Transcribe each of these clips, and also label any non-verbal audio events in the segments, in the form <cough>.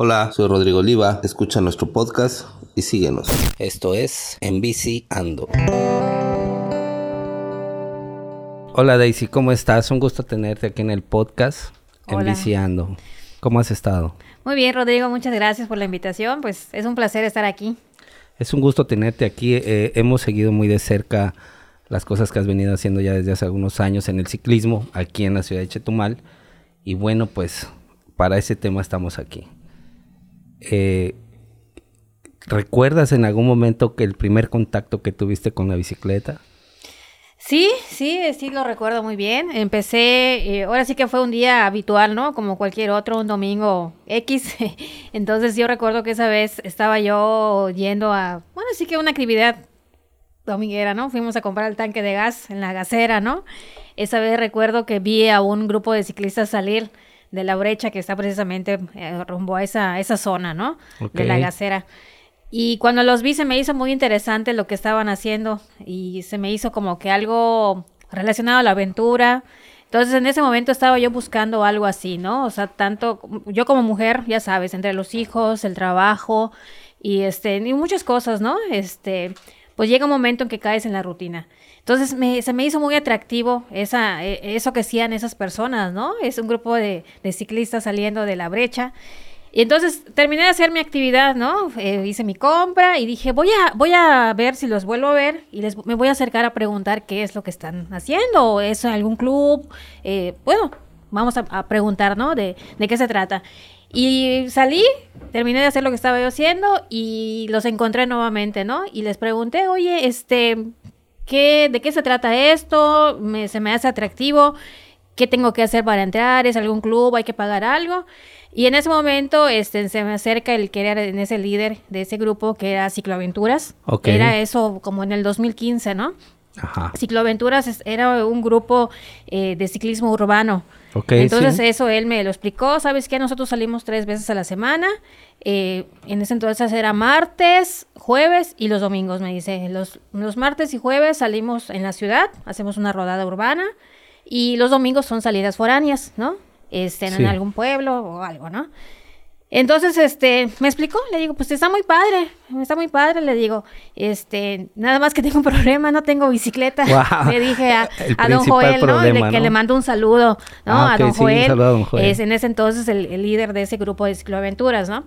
Hola, soy Rodrigo Oliva, escucha nuestro podcast y síguenos. Esto es En Bici Ando. Hola Daisy, ¿cómo estás? Un gusto tenerte aquí en el podcast En Bici Ando. ¿Cómo has estado? Muy bien, Rodrigo, muchas gracias por la invitación. Pues es un placer estar aquí. Es un gusto tenerte aquí. Eh, hemos seguido muy de cerca las cosas que has venido haciendo ya desde hace algunos años en el ciclismo aquí en la ciudad de Chetumal. Y bueno, pues para ese tema estamos aquí. Eh, ¿Recuerdas en algún momento que el primer contacto que tuviste con la bicicleta? Sí, sí, sí lo recuerdo muy bien. Empecé, eh, ahora sí que fue un día habitual, ¿no? Como cualquier otro, un domingo X. <laughs> Entonces yo recuerdo que esa vez estaba yo yendo a, bueno, sí que una actividad dominguera, ¿no? Fuimos a comprar el tanque de gas en la gasera, ¿no? Esa vez recuerdo que vi a un grupo de ciclistas salir de la brecha que está precisamente eh, rumbo a esa, esa zona, ¿no? De la gasera. Y cuando los vi se me hizo muy interesante lo que estaban haciendo y se me hizo como que algo relacionado a la aventura. Entonces en ese momento estaba yo buscando algo así, ¿no? O sea, tanto yo como mujer, ya sabes, entre los hijos, el trabajo y este y muchas cosas, ¿no? Este, pues llega un momento en que caes en la rutina. Entonces se me hizo muy atractivo esa, e, eso que hacían esas personas, ¿no? Es un grupo de, ciclistas saliendo de la brecha. Y entonces terminé de hacer mi actividad, ¿no? Eh, hice mi compra y dije, voy a, voy a ver si los vuelvo a ver y les, me voy a acercar a preguntar qué es lo que están haciendo. ¿Es algún club? Eh, bueno, vamos a, preguntar, ¿no? De, de qué se trata. Y salí, terminé de hacer lo que estaba yo haciendo y los encontré nuevamente, ¿no? Y les pregunté, oye, este, ¿qué, ¿de qué se trata esto? Me, se me hace atractivo. ¿Qué tengo que hacer para entrar? ¿Es algún club? ¿Hay que pagar algo? Y en ese momento este, se me acerca el que era en ese líder de ese grupo que era Cicloaventuras. Era eso como en el 2015, ¿no? Ajá. Cicloaventuras era un grupo eh, de ciclismo urbano. Entonces eso él me lo explicó, ¿sabes qué? Nosotros salimos tres veces a la semana, eh, en ese entonces era martes, jueves y los domingos, me dice. Los, los martes y jueves salimos en la ciudad, hacemos una rodada urbana y los domingos son salidas foráneas, ¿no? Estén en algún pueblo o algo, ¿no? Entonces, este, me explicó, le digo, pues está muy padre, está muy padre, le digo, este, nada más que tengo un problema, no tengo bicicleta. <laughs> Le dije a, <laughs> don Joel, ¿no? Que le mando un saludo, ¿no? Ah, a, don Joel, Es en ese entonces el, líder de ese grupo de cicloaventuras, ¿no?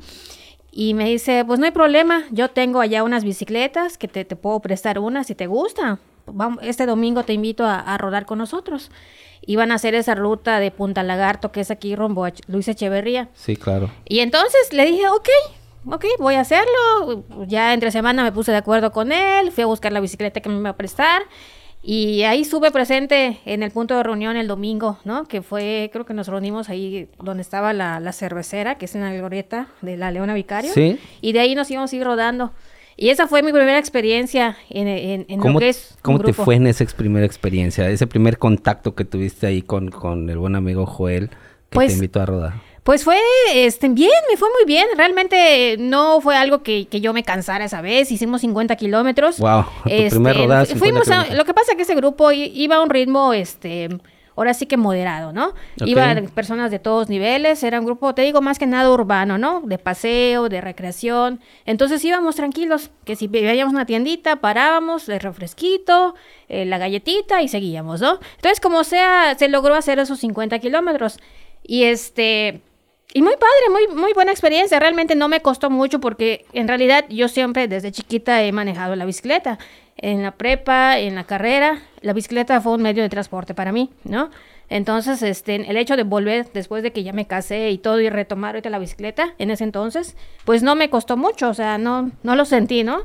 Y me dice, pues no hay problema, yo tengo allá unas bicicletas que te, te puedo prestar una si te gusta. Vamos, este domingo te invito a, a rodar con nosotros iban a hacer esa ruta de Punta Lagarto, que es aquí rumbo a Luis Echeverría. Sí, claro. Y entonces le dije, ok, ok, voy a hacerlo. Ya entre semana me puse de acuerdo con él, fui a buscar la bicicleta que me iba a prestar. Y ahí estuve presente en el punto de reunión el domingo, ¿no? Que fue, creo que nos reunimos ahí donde estaba la, cervecera, que es en la glorieta de la Leona Vicario. Sí. Y de ahí nos íbamos a ir rodando. Y esa fue mi primera experiencia en, en, en lo que es. ¿Cómo te fue en esa primera experiencia? Ese primer contacto que tuviste ahí con, con el buen amigo Joel que te pues, invitó a rodar. Pues fue este, bien, me fue muy bien. Realmente no fue algo que, que yo me cansara esa vez. Hicimos 50 kilómetros. Wow, tu primer este, rodada. Fuimos lo que pasa es que ese grupo iba a un ritmo este, ahora sí que moderado, ¿no? Iban personas de todos niveles, era un grupo, te digo, más que nada urbano, ¿no? De paseo, de recreación. Entonces íbamos tranquilos, que si veíamos una tiendita, parábamos, el refresquito, eh, la galletita y seguíamos, ¿no? Entonces, como sea, se logró hacer esos 50 kilómetros. Y este... Y muy padre, muy, muy buena experiencia. Realmente no me costó mucho porque en realidad yo siempre desde chiquita he manejado la bicicleta en la prepa, en la carrera, la bicicleta fue un medio de transporte para mí, ¿no? Entonces, este, el hecho de volver después de que ya me casé y todo y retomar ahorita la bicicleta en ese entonces, pues no me costó mucho, o sea, no, no lo sentí, ¿no?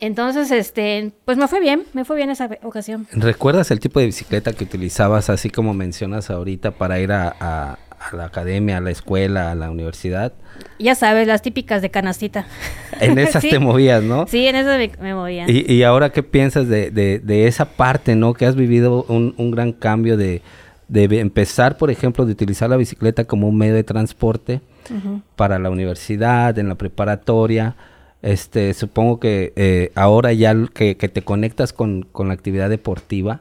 Entonces, este, pues me fue bien, me fue bien esa ocasión. ¿Recuerdas el tipo de bicicleta que utilizabas, así como mencionas ahorita, para ir a, a la academia, a la escuela, a la universidad. Ya sabes, las típicas de canastita. En esas <laughs> te movías, ¿no? Sí, en esas me, movía. Y, y, ahora, ¿qué piensas de, de, de, esa parte, ¿no? Que has vivido un, un gran cambio de, de, empezar, por ejemplo, de utilizar la bicicleta como un medio de transporte para la universidad, en la preparatoria. Este, supongo que eh, ahora ya que, que te conectas con, con la actividad deportiva,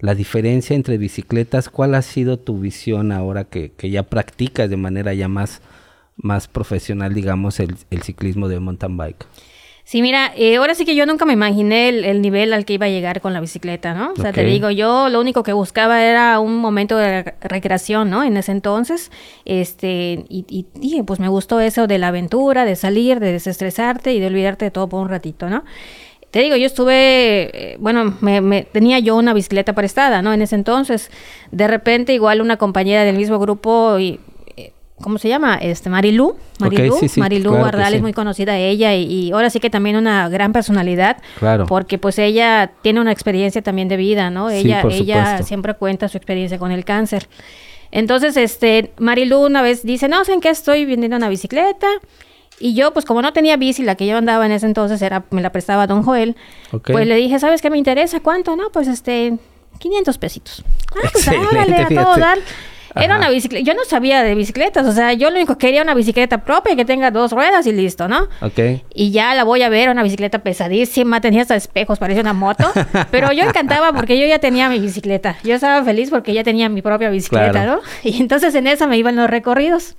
la diferencia entre bicicletas, ¿cuál ha sido tu visión ahora que, ya practicas de manera ya más, más profesional, digamos, el, el ciclismo de mountain bike. Sí, mira, eh, ahora sí que yo nunca me imaginé el, nivel al que iba a llegar con la bicicleta, ¿no? O sea, te digo, yo lo único que buscaba era un momento de recreación, ¿no? En ese entonces, este, y, y, pues me gustó eso de la aventura, de salir, de desestresarte y de olvidarte de todo por un ratito, ¿no? Te digo, yo estuve, eh, bueno, me, tenía yo una bicicleta prestada, ¿no? En ese entonces, de repente igual una compañera del mismo grupo y ¿cómo se llama? Este, Marilú. Marilú, Marilú es muy conocida ella y, ahora sí que también una gran personalidad. Claro. Porque pues ella tiene una experiencia también de vida, ¿no? Ella, ella siempre cuenta su experiencia con el cáncer. Entonces, este, Marilú una vez dice, no, sé en qué estoy vendiendo una bicicleta. Y yo, pues como no tenía bici, la que yo andaba en ese entonces era, me la prestaba Don Joel, pues le dije, ¿sabes qué me interesa? ¿Cuánto? No, pues este, 500 pesitos. Ah, pues órale, a todo dar. Era una bicicleta. Yo no sabía de bicicletas. O sea, yo lo único que quería una bicicleta propia que tenga dos ruedas y listo, ¿no? Ok. Y ya la voy a ver, una bicicleta pesadísima. Tenía hasta espejos, parecía una moto. <laughs> pero yo encantaba porque yo ya tenía mi bicicleta. Yo estaba feliz porque ya tenía mi propia bicicleta, ¿no? Y entonces en esa me iban los recorridos.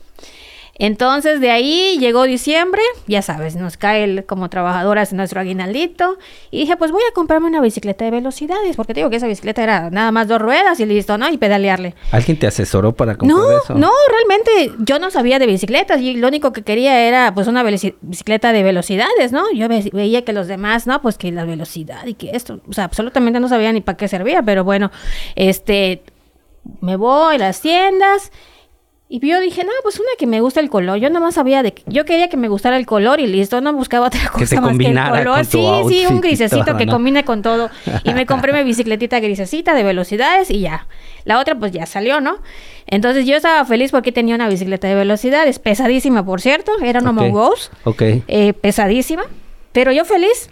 Entonces de ahí llegó diciembre, ya sabes, nos cae el, como trabajadoras nuestro aguinaldito y dije, pues voy a comprarme una bicicleta de velocidades, porque te digo que esa bicicleta era nada más dos ruedas y listo, ¿no? Y pedalearle. ¿Alguien te asesoró para comprar no, eso? No, realmente yo no sabía de bicicletas y lo único que quería era pues una bicicleta de velocidades, ¿no? Yo veía que los demás, ¿no? Pues que la velocidad y que esto, o sea, absolutamente no sabía ni para qué servía, pero bueno, este, me voy a las tiendas y yo dije, no, pues una que me gusta el color. Yo nada más sabía de que yo quería que me gustara el color y listo, no buscaba otra cosa más que el color. sí, sí, un grisecito que combine con todo. Y me <laughs> compré mi bicicletita grisecita de velocidades y ya. La otra pues ya salió, ¿no? Entonces yo estaba feliz porque tenía una bicicleta de velocidades, pesadísima, por cierto, era una okay. Ok. Eh, pesadísima, pero yo feliz.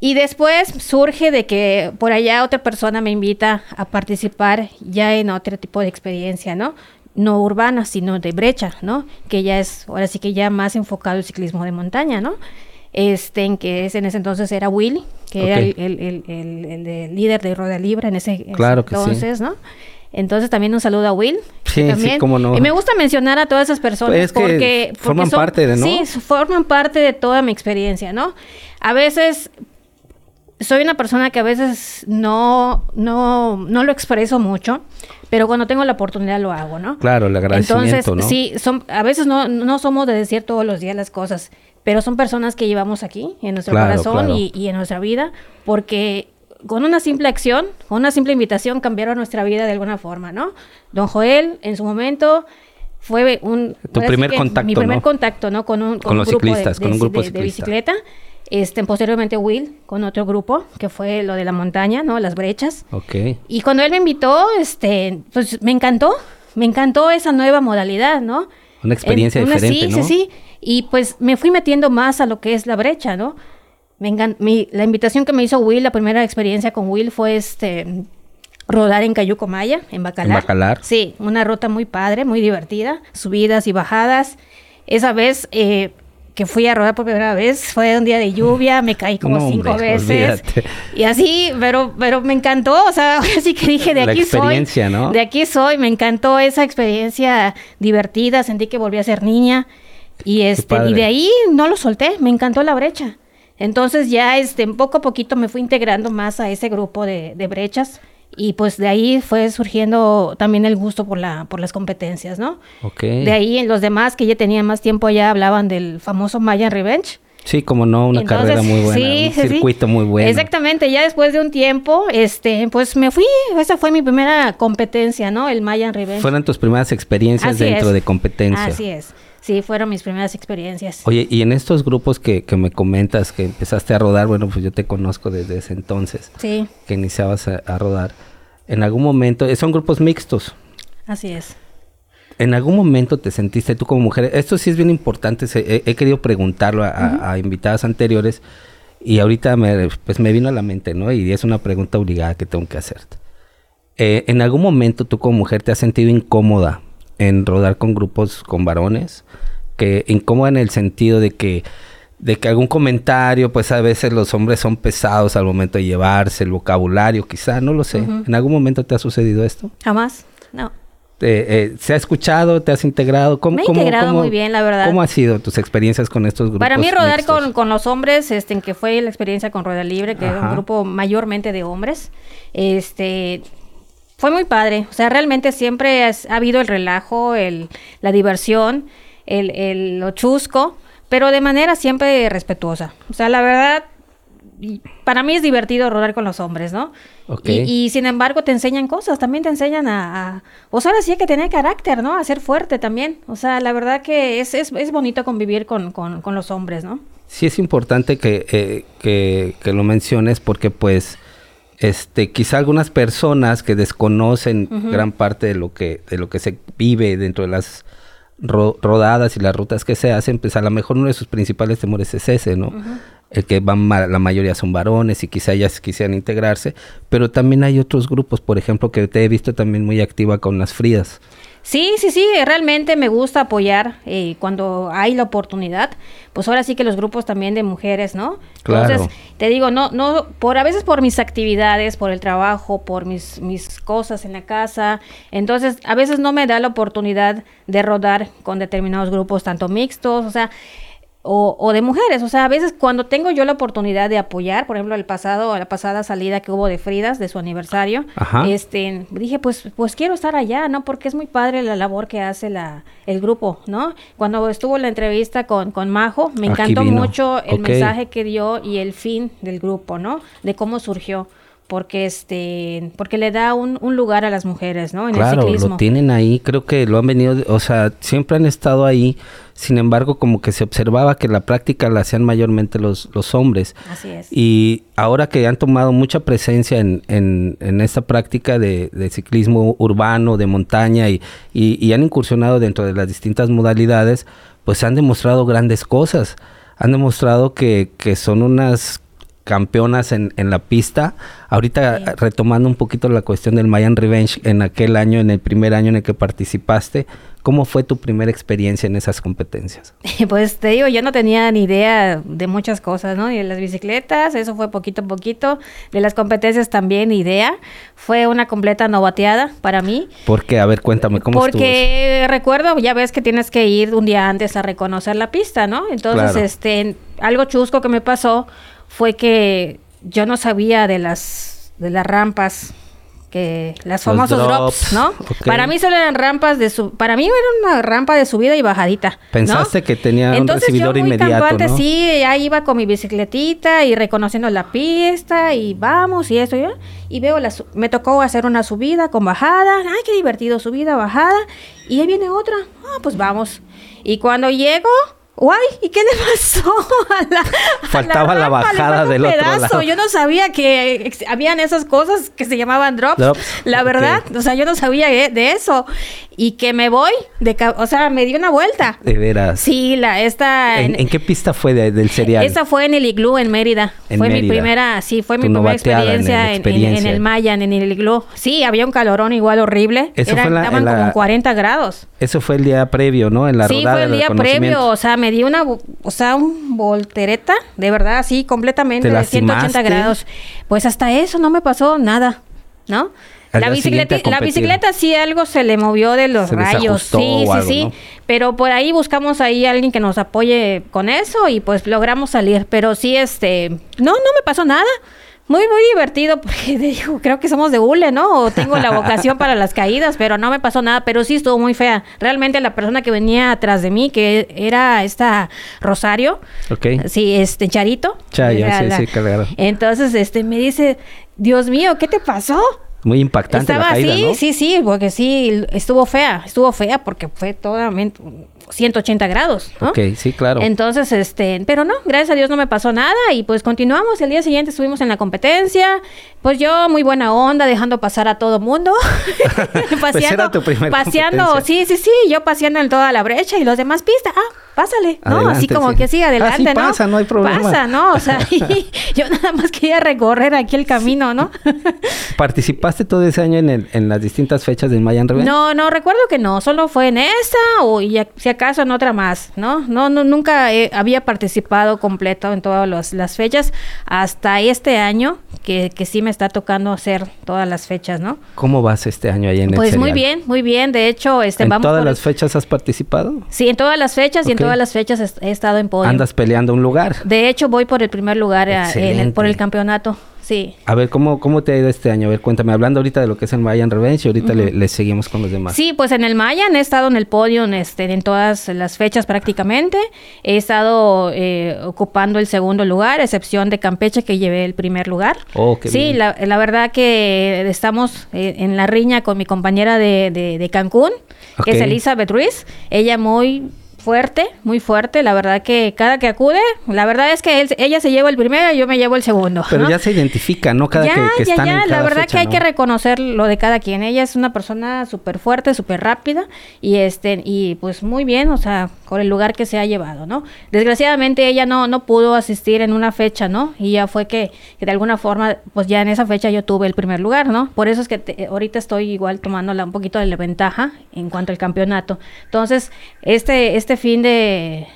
Y después surge de que por allá otra persona me invita a participar ya en otro tipo de experiencia, ¿no? No urbana, sino de brecha, ¿no? Que ya es, ahora sí que ya más enfocado el ciclismo de montaña, ¿no? Este, en que es, en ese entonces era Willy, que era el, el, el, el, líder de Roda Libre en ese, claro entonces, ¿no? Entonces también un saludo a Will. Sí, sí, cómo no. Y me gusta mencionar a todas esas personas pues porque, forman parte de, ¿no? Sí, forman parte de toda mi experiencia, ¿no? A veces soy una persona que a veces no, no, no lo expreso mucho, pero cuando tengo la oportunidad lo hago, ¿no? Claro, el agradecimiento, Entonces, sí, son, a veces no, no somos de decir todos los días las cosas, pero son personas que llevamos aquí, en nuestro corazón Y, y, en nuestra vida, porque con una simple acción, con una simple invitación, cambiaron nuestra vida de alguna forma, ¿no? Don Joel, en su momento, fue un... Tu primer contacto, Mi primer contacto, ¿no? Con un, con, los grupo ciclistas, con un grupo de, de bicicleta. Este, posteriormente Will con otro grupo, que fue lo de la montaña, ¿no? Las brechas. Ok. Y cuando él me invitó, este, pues me encantó, me encantó esa nueva modalidad, ¿no? Una experiencia diferente, sí, Sí, sí, Y pues me fui metiendo más a lo que es la brecha, ¿no? Me mi, la invitación que me hizo Will, la primera experiencia con Will fue este rodar en Cayuco Maya, en Bacalar. En Bacalar. Sí, una ruta muy padre, muy divertida, subidas y bajadas. Esa vez eh, que fui a rodar por primera vez fue un día de lluvia, me caí como <laughs> cinco veces. Y así, pero, pero me encantó, o sea, <laughs> así que dije, de aquí soy. ¿no? De aquí soy, me encantó esa experiencia divertida, sentí que volví a ser niña. Y este, y de ahí no lo solté, me encantó la brecha. Entonces ya este, poco a poquito me fui integrando más a ese grupo de, de brechas y pues de ahí fue surgiendo también el gusto por la por las competencias, ¿no? Ok. De ahí los demás que ya tenían más tiempo ya hablaban del famoso Mayan Revenge. Sí, como no, una carrera muy buena, sí, un circuito muy bueno. Exactamente, ya después de un tiempo, este, pues me fui, esa fue mi primera competencia, ¿no? El Mayan Revenge. Fueron tus primeras experiencias dentro de competencia. Así es. Sí, fueron mis primeras experiencias. Oye, y en estos grupos que, que, me comentas que empezaste a rodar, bueno, pues yo te conozco desde ese entonces. Sí. Que iniciabas a, rodar. En algún momento, eh, son grupos mixtos. Así es. ¿En algún momento te sentiste tú como mujer? Esto sí es bien importante, he, querido preguntarlo a, invitadas anteriores y ahorita me, pues me vino a la mente, ¿no? Y es una pregunta obligada que tengo que hacerte. Eh, ¿En algún momento tú como mujer te has sentido incómoda en rodar con grupos con varones, que incómoda en el sentido de que de que algún comentario, pues a veces los hombres son pesados al momento de llevarse el vocabulario, quizá, no lo sé. ¿En algún momento te ha sucedido esto? Jamás, no. eh, ¿Se ha escuchado? ¿Te has integrado? ¿Cómo, Me he integrado muy bien, la verdad. ¿Cómo han sido tus experiencias con estos grupos? Para mí rodar con, con, los hombres, este, en que fue la experiencia con Rueda Libre, que es un grupo mayormente de hombres, este, fue muy padre. O sea, realmente siempre ha habido el relajo, el, la diversión, el, el, lo chusco, pero de manera siempre respetuosa. O sea, la verdad, para mí es divertido rodar con los hombres, ¿no? Y, sin embargo te enseñan cosas, también te enseñan a, o sea, sí que tener carácter, ¿no? A ser fuerte también. O sea, la verdad que es, es, es bonito convivir con, con, con, los hombres, ¿no? Sí es importante que, eh, que, que, lo menciones porque pues este quizá algunas personas que desconocen gran parte de lo que de lo que se vive dentro de las rodadas y las rutas que se hacen, pues a lo mejor uno de sus principales temores es ese, ¿no? El que van la mayoría son varones y quizá ellas quisieran integrarse, pero también hay otros grupos, por ejemplo, que te he visto también muy activa con las frías. Sí, sí, sí, realmente me gusta apoyar eh, cuando hay la oportunidad. Pues ahora sí que los grupos también de mujeres, ¿no? Claro. Entonces, te digo, no, no, por a veces por mis actividades, por el trabajo, por mis, mis cosas en la casa. Entonces, a veces no me da la oportunidad de rodar con determinados grupos, tanto mixtos, o sea, o, o, de mujeres. O sea, a veces cuando tengo yo la oportunidad de apoyar, por ejemplo, el pasado, la pasada salida que hubo de Fridas, de su aniversario, este, dije, pues, pues quiero estar allá, ¿no? Porque es muy padre la labor que hace la, el grupo, ¿no? Cuando estuvo la entrevista con, con Majo, me encantó mucho el mensaje que dio y el fin del grupo, ¿no? De cómo surgió porque este porque le da un, un, lugar a las mujeres no en claro, el ciclismo. lo tienen ahí creo que lo han venido o sea siempre han estado ahí sin embargo como que se observaba que la práctica la hacían mayormente los, los hombres. Así es. Y ahora que han tomado mucha presencia en, en, en esta práctica de, de, ciclismo urbano de montaña y, y, y han incursionado dentro de las distintas modalidades pues han demostrado grandes cosas. Han demostrado que, que son unas campeonas en, en la pista. Ahorita retomando un poquito la cuestión del Mayan Revenge en aquel año, en el primer año en el que participaste, ¿cómo fue tu primera experiencia en esas competencias? <laughs> Pues te digo, yo no tenía ni idea de muchas cosas, ¿no? Y de las bicicletas, eso fue poquito a poquito. De las competencias también idea. Fue una completa novateada para mí. ¿Por qué? A ver, cuéntame, ¿cómo Porque recuerdo, ya ves que tienes que ir un día antes a reconocer la pista, ¿no? Entonces, este, algo chusco que me pasó fue que yo no sabía de las de las rampas que las famosos drops, ¿no? Para mí solo eran rampas de su para mí era una rampa de subida y bajadita. Pensaste que tenía un recibidor yo muy inmediato, ¿no? Sí, ahí iba con mi bicicletita y reconociendo la pista y vamos y eso y veo la me tocó hacer una subida con bajada, ay qué divertido subida bajada y ahí viene otra, ah pues vamos y cuando llego Guay, ¿y qué le pasó <laughs> a la Faltaba la, bajada del otro lado. Yo no sabía que habían esas cosas que se llamaban drops. la verdad, o sea, yo no sabía de eso y que me voy de o sea, me di una vuelta. De veras. Sí, la esta ¿En, qué pista fue del serial? Esa fue en el Iglú en Mérida. fue mi primera, sí, fue mi primera experiencia en, en, el Mayan, en el Iglú. Sí, había un calorón igual horrible. Eso fue estaban como 40 grados. Eso fue el día previo, ¿no? En la sí, fue el día previo, o sea, me di una, o sea, un voltereta, de verdad, así, completamente de 180 grados. Pues hasta eso no me pasó nada, ¿no? La bicicleta, la bicicleta sí algo se le movió de los rayos, sí, sí, sí, pero por ahí buscamos ahí a alguien que nos apoye con eso y pues logramos salir, pero sí este, no, no me pasó nada. Muy, muy divertido, porque <laughs> digo, creo que somos de hule, ¿no? O tengo la vocación para las caídas, pero no me pasó nada, pero sí estuvo muy fea. Realmente la persona que venía atrás de mí, que era esta Rosario, sí, este Charito. Chayo, sí, sí, claro. Entonces, este, me dice, Dios mío, ¿qué te pasó? Muy impactante Estaba la caída, sí, sí, sí, porque sí, estuvo fea, estuvo fea porque fue totalmente 180 grados, ¿no? Ok, sí, claro. Entonces, este, pero no, gracias a Dios no me pasó nada y pues continuamos. El día siguiente estuvimos en la competencia, pues yo muy buena onda, dejando pasar a todo mundo. paseando, <laughs> pues era tu paseando, sí, sí, sí, yo paseando en toda la brecha y los demás pistas, ah, pásale, ¿no? Así como que sí, adelante, ah, ¿no? pasa, no hay problema. Pasa, ¿no? O sea, <laughs> <laughs> yo nada más quería recorrer aquí el camino, ¿no? Participaste ¿Participaste todo ese año en, en las distintas fechas del Mayan Revenge? No, no, recuerdo que no, solo fue en esa o si acaso en otra más, ¿no? No, no nunca había participado completo en todas las fechas hasta este año que, que, sí me está tocando hacer todas las fechas, ¿no? ¿Cómo vas este año ahí en el Pues muy bien, muy bien, de hecho, este ¿En todas las fechas has participado? Sí, en todas las fechas y en todas las fechas he, estado en podio. Andas peleando un lugar. De hecho, voy por el primer lugar eh, por el campeonato. Sí. A ver, ¿cómo, ¿cómo te ha ido este año? A ver, cuéntame, hablando ahorita de lo que es el Mayan Revenge y ahorita le, seguimos con los demás. Sí, pues en el Mayan he estado en el podio este, en todas las fechas prácticamente. He estado eh, ocupando el segundo lugar, excepción de Campeche que llevé el primer lugar. Oh, qué sí, La, la, verdad que estamos eh, en la riña con mi compañera de, de, Cancún, que es Elizabeth Ruiz. Ella muy fuerte, muy fuerte. La verdad que cada que acude, la verdad es que ella se lleva el primero y yo me llevo el segundo. Pero ya se identifica, ¿no? Cada ya, que, ya, ya. la verdad que hay que reconocer lo de cada quien. Ella es una persona súper fuerte, súper rápida y este y pues muy bien, o sea, con el lugar que se ha llevado, ¿no? Desgraciadamente ella no no pudo asistir en una fecha, ¿no? Y ya fue que, de alguna forma, pues ya en esa fecha yo tuve el primer lugar, ¿no? Por eso es que ahorita estoy igual tomándola un poquito de la ventaja en cuanto al campeonato. Entonces, este este fin de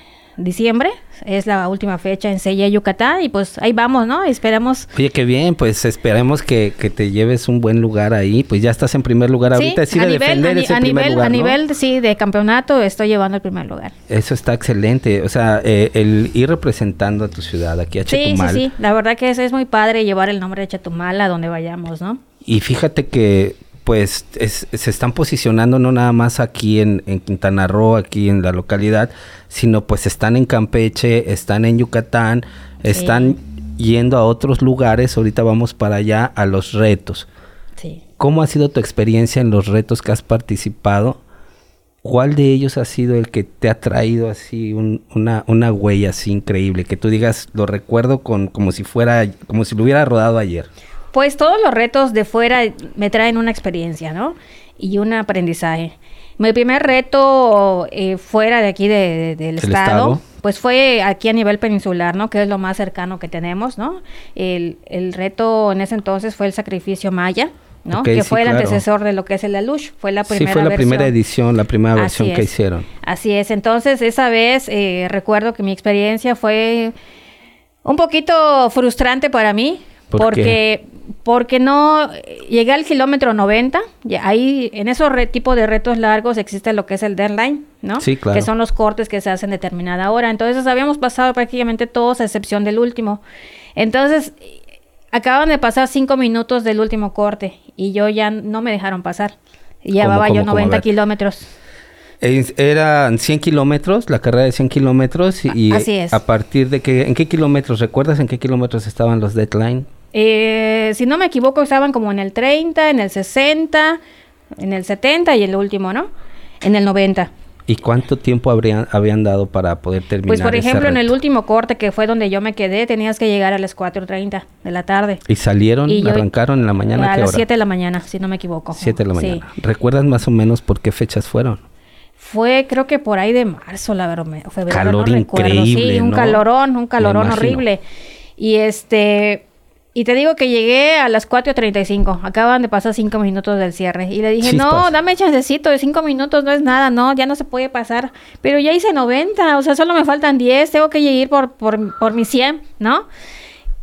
diciembre es la última fecha en Sella, Yucatán y pues ahí vamos, ¿no? Esperamos. Oye, qué bien, pues esperemos que, te lleves un buen lugar ahí, pues ya estás en primer lugar ahorita, sí, a nivel, defender ese a primer nivel, lugar, A nivel, sí, de campeonato estoy llevando el primer lugar. Eso está excelente, o sea, eh, el ir representando a tu ciudad aquí a Chetumal. Sí, sí, sí, la verdad que es, es muy padre llevar el nombre de Chetumal a donde vayamos, ¿no? Y fíjate que pues se están posicionando no nada más aquí en, Quintana Roo, aquí en la localidad, sino pues están en Campeche, están en Yucatán, están yendo a otros lugares, ahorita vamos para allá a los retos. Sí. ¿Cómo ha sido tu experiencia en los retos que has participado? ¿Cuál de ellos ha sido el que te ha traído así una, una huella así increíble? Que tú digas, lo recuerdo con, como si fuera, como si lo hubiera rodado ayer. Pues todos los retos de fuera me traen una experiencia, ¿no? Y un aprendizaje. Mi primer reto eh, fuera de aquí del estado, pues fue aquí a nivel peninsular, ¿no? Que es lo más cercano que tenemos, ¿no? El, reto en ese entonces fue el sacrificio maya. ¿no? que fue el antecesor de lo que es el Alush, fue la primera Sí, fue la primera edición, la primera versión que hicieron. Así es, entonces esa vez eh, recuerdo que mi experiencia fue un poquito frustrante para mí, porque porque no llegué al kilómetro 90, ahí en esos tipos de retos largos existe lo que es el deadline, ¿no? Sí, claro. Que son los cortes que se hacen determinada hora. Entonces habíamos pasado prácticamente todos a excepción del último. Entonces acaban de pasar cinco minutos del último corte y yo ya no me dejaron pasar. Llevaba yo 90 kilómetros. Eran 100 kilómetros, la carrera de 100 kilómetros y, a partir de que, ¿en qué kilómetros? ¿Recuerdas en qué kilómetros estaban los deadline? Eh, si no me equivoco, estaban como en el 30, en el 60, en el 70 y el último, ¿no? En el 90. ¿Y cuánto tiempo habrían, habían dado para poder terminar? Pues por ejemplo, en el último corte que fue donde yo me quedé, tenías que llegar a las 4.30 de la tarde. ¿Y salieron, y arrancaron en la mañana? A las 7 de la mañana, si no me equivoco. 7 de la mañana. ¿Recuerdas más o menos por qué fechas fueron? Fue creo que por ahí de marzo, la verdad. Febrero, Calor increíble, Sí, un calorón, un calorón horrible. Y este, y te digo que llegué a las 4.35. Acaban de pasar 5 minutos del cierre. Y le dije, no, dame chancecito de 5 minutos, no es nada, no, ya no se puede pasar. Pero ya hice 90, o sea, solo me faltan 10, tengo que ir por, por, por mi 100, ¿no?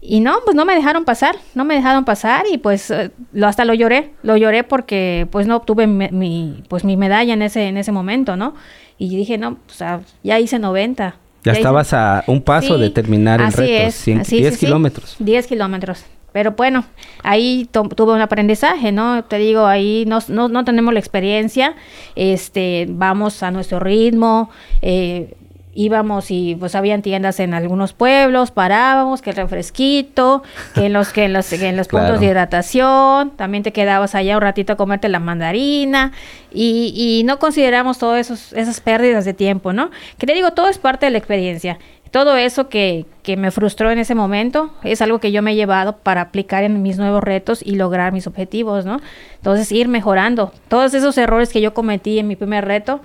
Y no, pues no me dejaron pasar, no me dejaron pasar y pues eh, lo, hasta lo lloré, lo lloré porque pues no obtuve mi, pues mi medalla en ese, en ese momento, ¿no? Y dije, no, pues ya hice 90, ya, estabas a un paso de terminar el reto, 10 kilómetros. 10 kilómetros. Pero bueno, ahí tuve un aprendizaje, ¿no? Te digo, ahí no, no, no, tenemos la experiencia, este, vamos a nuestro ritmo, eh, íbamos y pues habían tiendas en algunos pueblos, parábamos, que el refresquito, que en los, que en los, en los puntos de hidratación, también te quedabas allá un ratito a comerte la mandarina y, y no consideramos todas esas pérdidas de tiempo, ¿no? Que te digo, todo es parte de la experiencia. Todo eso que, que me frustró en ese momento es algo que yo me he llevado para aplicar en mis nuevos retos y lograr mis objetivos, ¿no? Entonces ir mejorando. Todos esos errores que yo cometí en mi primer reto,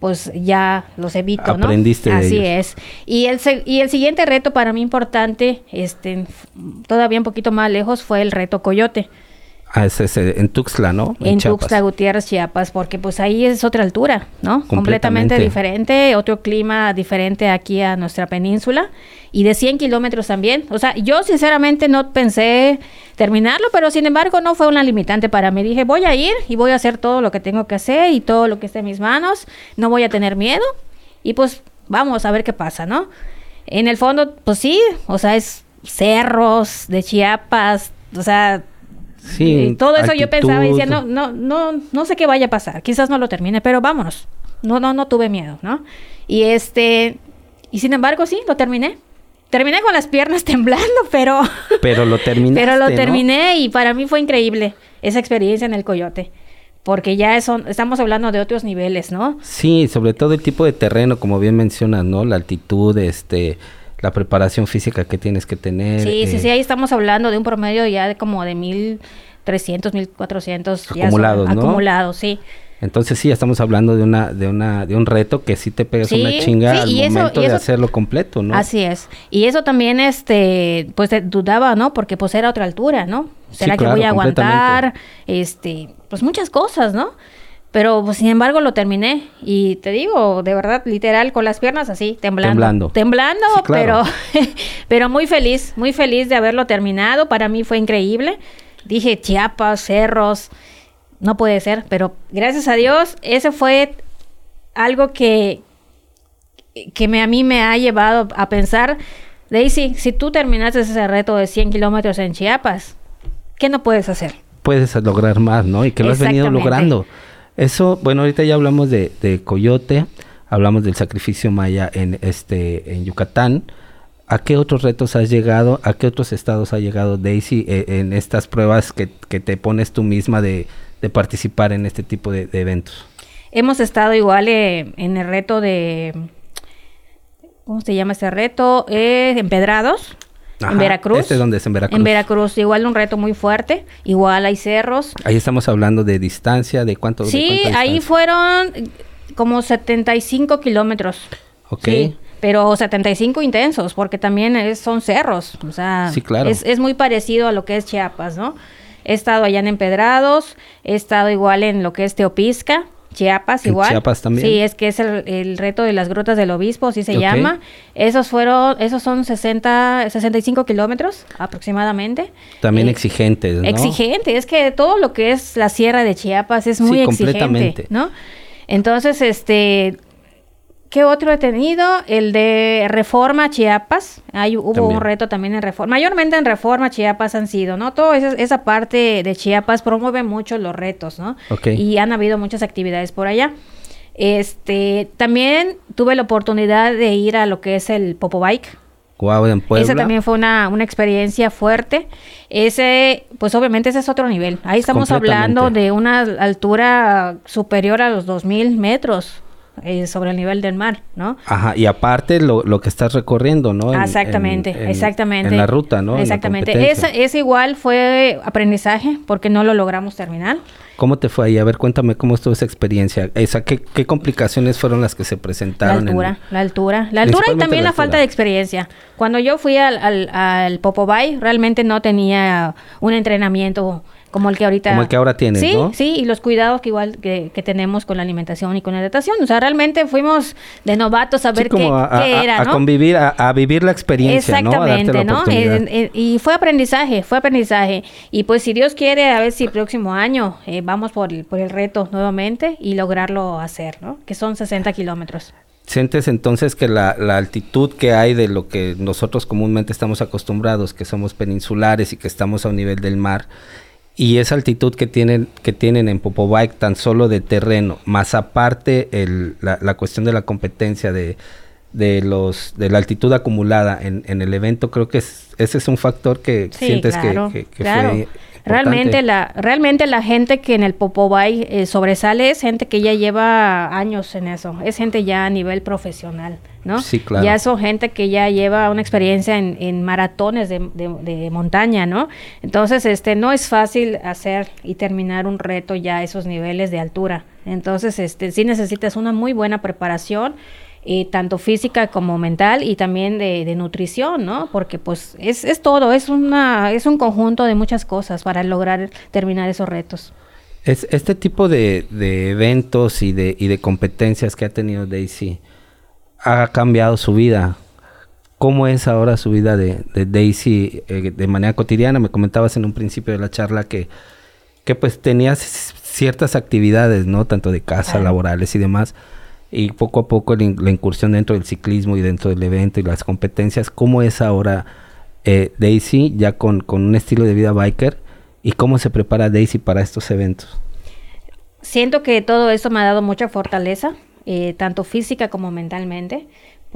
pues ya los evito, Aprendiste ¿no? Así es. Y el, y el siguiente reto para mí importante, este, todavía un poquito más lejos, fue el reto Coyote. Ah, es ese, en Tuxtla, ¿no? En, Tuxtla Gutiérrez, Chiapas, porque pues ahí es otra altura, ¿no? Completamente diferente, otro clima diferente aquí a nuestra península y de 100 kilómetros también. O sea, yo sinceramente no pensé terminarlo, pero sin embargo no fue una limitante para mí. Dije, voy a ir y voy a hacer todo lo que tengo que hacer y todo lo que esté en mis manos, no voy a tener miedo y pues vamos a ver qué pasa, ¿no? En el fondo, pues sí, o sea, es cerros de Chiapas, o sea, Sí, todo eso yo pensaba y decía, no, no, no, no sé qué vaya a pasar, quizás no lo termine, pero vámonos. No, no, no tuve miedo, ¿no? Y este, y sin embargo, sí, lo terminé. Terminé con las piernas <laughs> temblando, pero... Pero lo terminé. pero lo terminé y para mí fue increíble esa experiencia en el Coyote. Porque ya son, estamos hablando de otros niveles, ¿no? Sí, sobre todo el tipo de terreno, como bien mencionas, ¿no? La altitud, este, la preparación física que tienes que tener. Sí, sí, sí, eh, ahí estamos hablando de un promedio ya de como de 1300, 1400 acumulados, ¿no? Acumulados, sí. Entonces sí, estamos hablando de una, de una, de un reto que sí te pegas una chinga al momento de hacerlo completo, ¿no? Así es. Y eso también, este, pues dudaba, ¿no? Porque pues era otra altura, ¿no? ¿Será que voy a aguantar? Este, pues muchas cosas, ¿no? Pero pues, sin embargo lo terminé y te digo, de verdad, literal, con las piernas así, temblando. Temblando. Temblando, pero, <laughs> pero muy feliz, muy feliz de haberlo terminado. Para mí fue increíble. Dije Chiapas, cerros, no puede ser, pero gracias a Dios, ese fue algo que, que me, a mí me ha llevado a pensar, Daisy, si tú terminaste ese reto de 100 kilómetros en Chiapas, ¿qué no puedes hacer? Puedes lograr más, ¿no? Y que lo has venido logrando. Eso, bueno, ahorita ya hablamos de, Coyote, hablamos del sacrificio maya en este en Yucatán. ¿A qué otros retos has llegado? ¿A qué otros estados ha llegado Daisy eh, en estas pruebas que, te pones tú misma de, participar en este tipo de, eventos? Hemos estado igual eh, en el reto de... ¿Cómo se llama ese reto? Eh, Empedrados en Veracruz. Este es donde es en Veracruz. En Veracruz, igual un reto muy fuerte. Igual hay cerros. Ahí estamos hablando de distancia, de cuánto. Sí, ahí fueron como 75 kilómetros. Ok. Sí, pero 75 intensos, porque también son cerros. O sea, sí, claro. es, es muy parecido a lo que es Chiapas, ¿no? He estado allá en Empedrados, he estado igual en lo que es Teopisca Chiapas igual. Chiapas también. Sí, es que es el, reto de las grutas del obispo, así se llama. Esos fueron, esos son 60, 65 kilómetros aproximadamente. También exigentes, ¿no? Exigente, es que todo lo que es la sierra de Chiapas es muy exigente, ¿no? Entonces, este, ¿Qué otro he tenido? El de Reforma Chiapas. Hay, hubo un reto también en Reforma. Mayormente en Reforma Chiapas han sido, ¿no? Toda esa, parte de Chiapas promueve mucho los retos, ¿no? Y han habido muchas actividades por allá. Este, también tuve la oportunidad de ir a lo que es el Popo Bike. Wow, en Puebla. Esa también fue una, una experiencia fuerte. Ese, pues obviamente ese es otro nivel. Ahí estamos hablando de una altura superior a los 2000 metros. Eh, sobre el nivel del mar, ¿no? Ajá, y aparte lo, lo que estás recorriendo, ¿no? exactamente, exactamente. En la ruta, ¿no? Exactamente. Ese, igual fue aprendizaje porque no lo logramos terminar. ¿Cómo te fue ahí? A ver, cuéntame cómo estuvo esa experiencia. Esa, ¿qué, qué complicaciones fueron las que se presentaron? La altura, la altura. La altura y también la, falta de experiencia. Cuando yo fui al, al, al Popobay, realmente no tenía un entrenamiento como el que ahorita... Como el que ahora tienes, sí, ¿no? Sí, y los cuidados que igual que, tenemos con la alimentación y con la hidratación. O sea, realmente fuimos de novatos a ver qué, era, ¿no? A convivir, a, vivir la experiencia, Exactamente, ¿no? y fue aprendizaje, fue aprendizaje. Y pues si Dios quiere, a ver si el próximo año eh, vamos por el, por el reto nuevamente y lograrlo hacer, ¿no? Que son 60 kilómetros. ¿Sientes entonces que la, la, altitud que hay de lo que nosotros comúnmente estamos acostumbrados, que somos peninsulares y que estamos a un nivel del mar, y esa altitud que tienen, que tienen en Popobike tan solo de terreno, más aparte el, la, la, cuestión de la competencia de, de los de la altitud acumulada en, en el evento, creo que es, ese es un factor que sientes que, que, fue Realmente la, realmente la gente que en el Popobay eh, sobresale es gente que ya lleva años en eso, es gente ya a nivel profesional, ¿no? Sí, claro. Ya son gente que ya lleva una experiencia en, en maratones de, de, montaña, ¿no? Entonces, este, no es fácil hacer y terminar un reto ya a esos niveles de altura. Entonces, este, sí necesitas una muy buena preparación eh, tanto física como mental y también de, nutrición, ¿no? Porque pues es, es, todo, es, una, es un conjunto de muchas cosas para lograr terminar esos retos. Es, este tipo de, de eventos y de, y de competencias que ha tenido Daisy ha cambiado su vida ¿Cómo es ahora su vida de, Daisy eh, de manera cotidiana? Me comentabas en un principio de la charla que, que pues tenías ciertas actividades, ¿no? Tanto de casa, laborales y demás. Y poco a poco la, incursión dentro del ciclismo y dentro del evento y las competencias. ¿Cómo es ahora eh, Daisy ya con, un estilo de vida biker? ¿Y cómo se prepara Daisy para estos eventos? Siento que todo eso me ha dado mucha fortaleza, eh, tanto física como mentalmente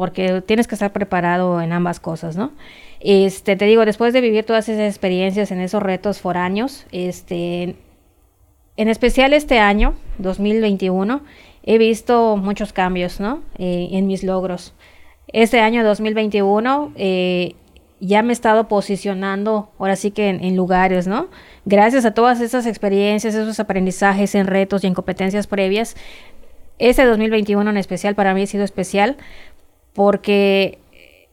porque tienes que estar preparado en ambas cosas, ¿no? Este, te digo, después de vivir todas esas experiencias en esos retos foráneos, este, en especial este año, 2021, he visto muchos cambios, ¿no? Eh, en mis logros. Este año 2021 eh, ya me he estado posicionando, ahora sí que en, en, lugares, ¿no? Gracias a todas esas experiencias, esos aprendizajes en retos y en competencias previas, este 2021 en especial para mí ha sido especial porque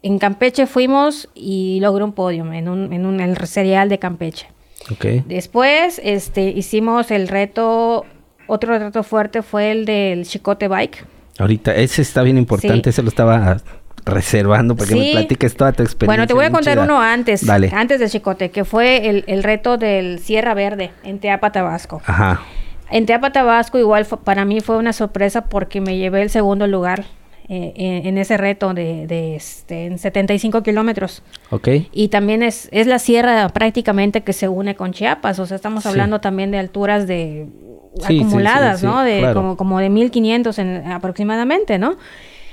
en Campeche fuimos y logré un podio en, un, en un, el serial de Campeche. Okay. Después este, hicimos el reto, otro reto fuerte fue el del Chicote Bike. Ahorita, ese está bien importante, ese lo estaba reservando para que me platiques toda tu experiencia. Bueno, te voy a contar uno antes, Dale. antes del Chicote, que fue el, el, reto del Sierra Verde en Teapa, Tabasco. Ajá. En Teapa, Tabasco igual para mí fue una sorpresa porque me llevé el segundo lugar eh, en, ese reto de, de este, en 75 kilómetros. Ok. Y también es, es la sierra prácticamente que se une con Chiapas, o sea, estamos hablando también de alturas de acumuladas, ¿no? De como, como de 1500 en, aproximadamente, ¿no?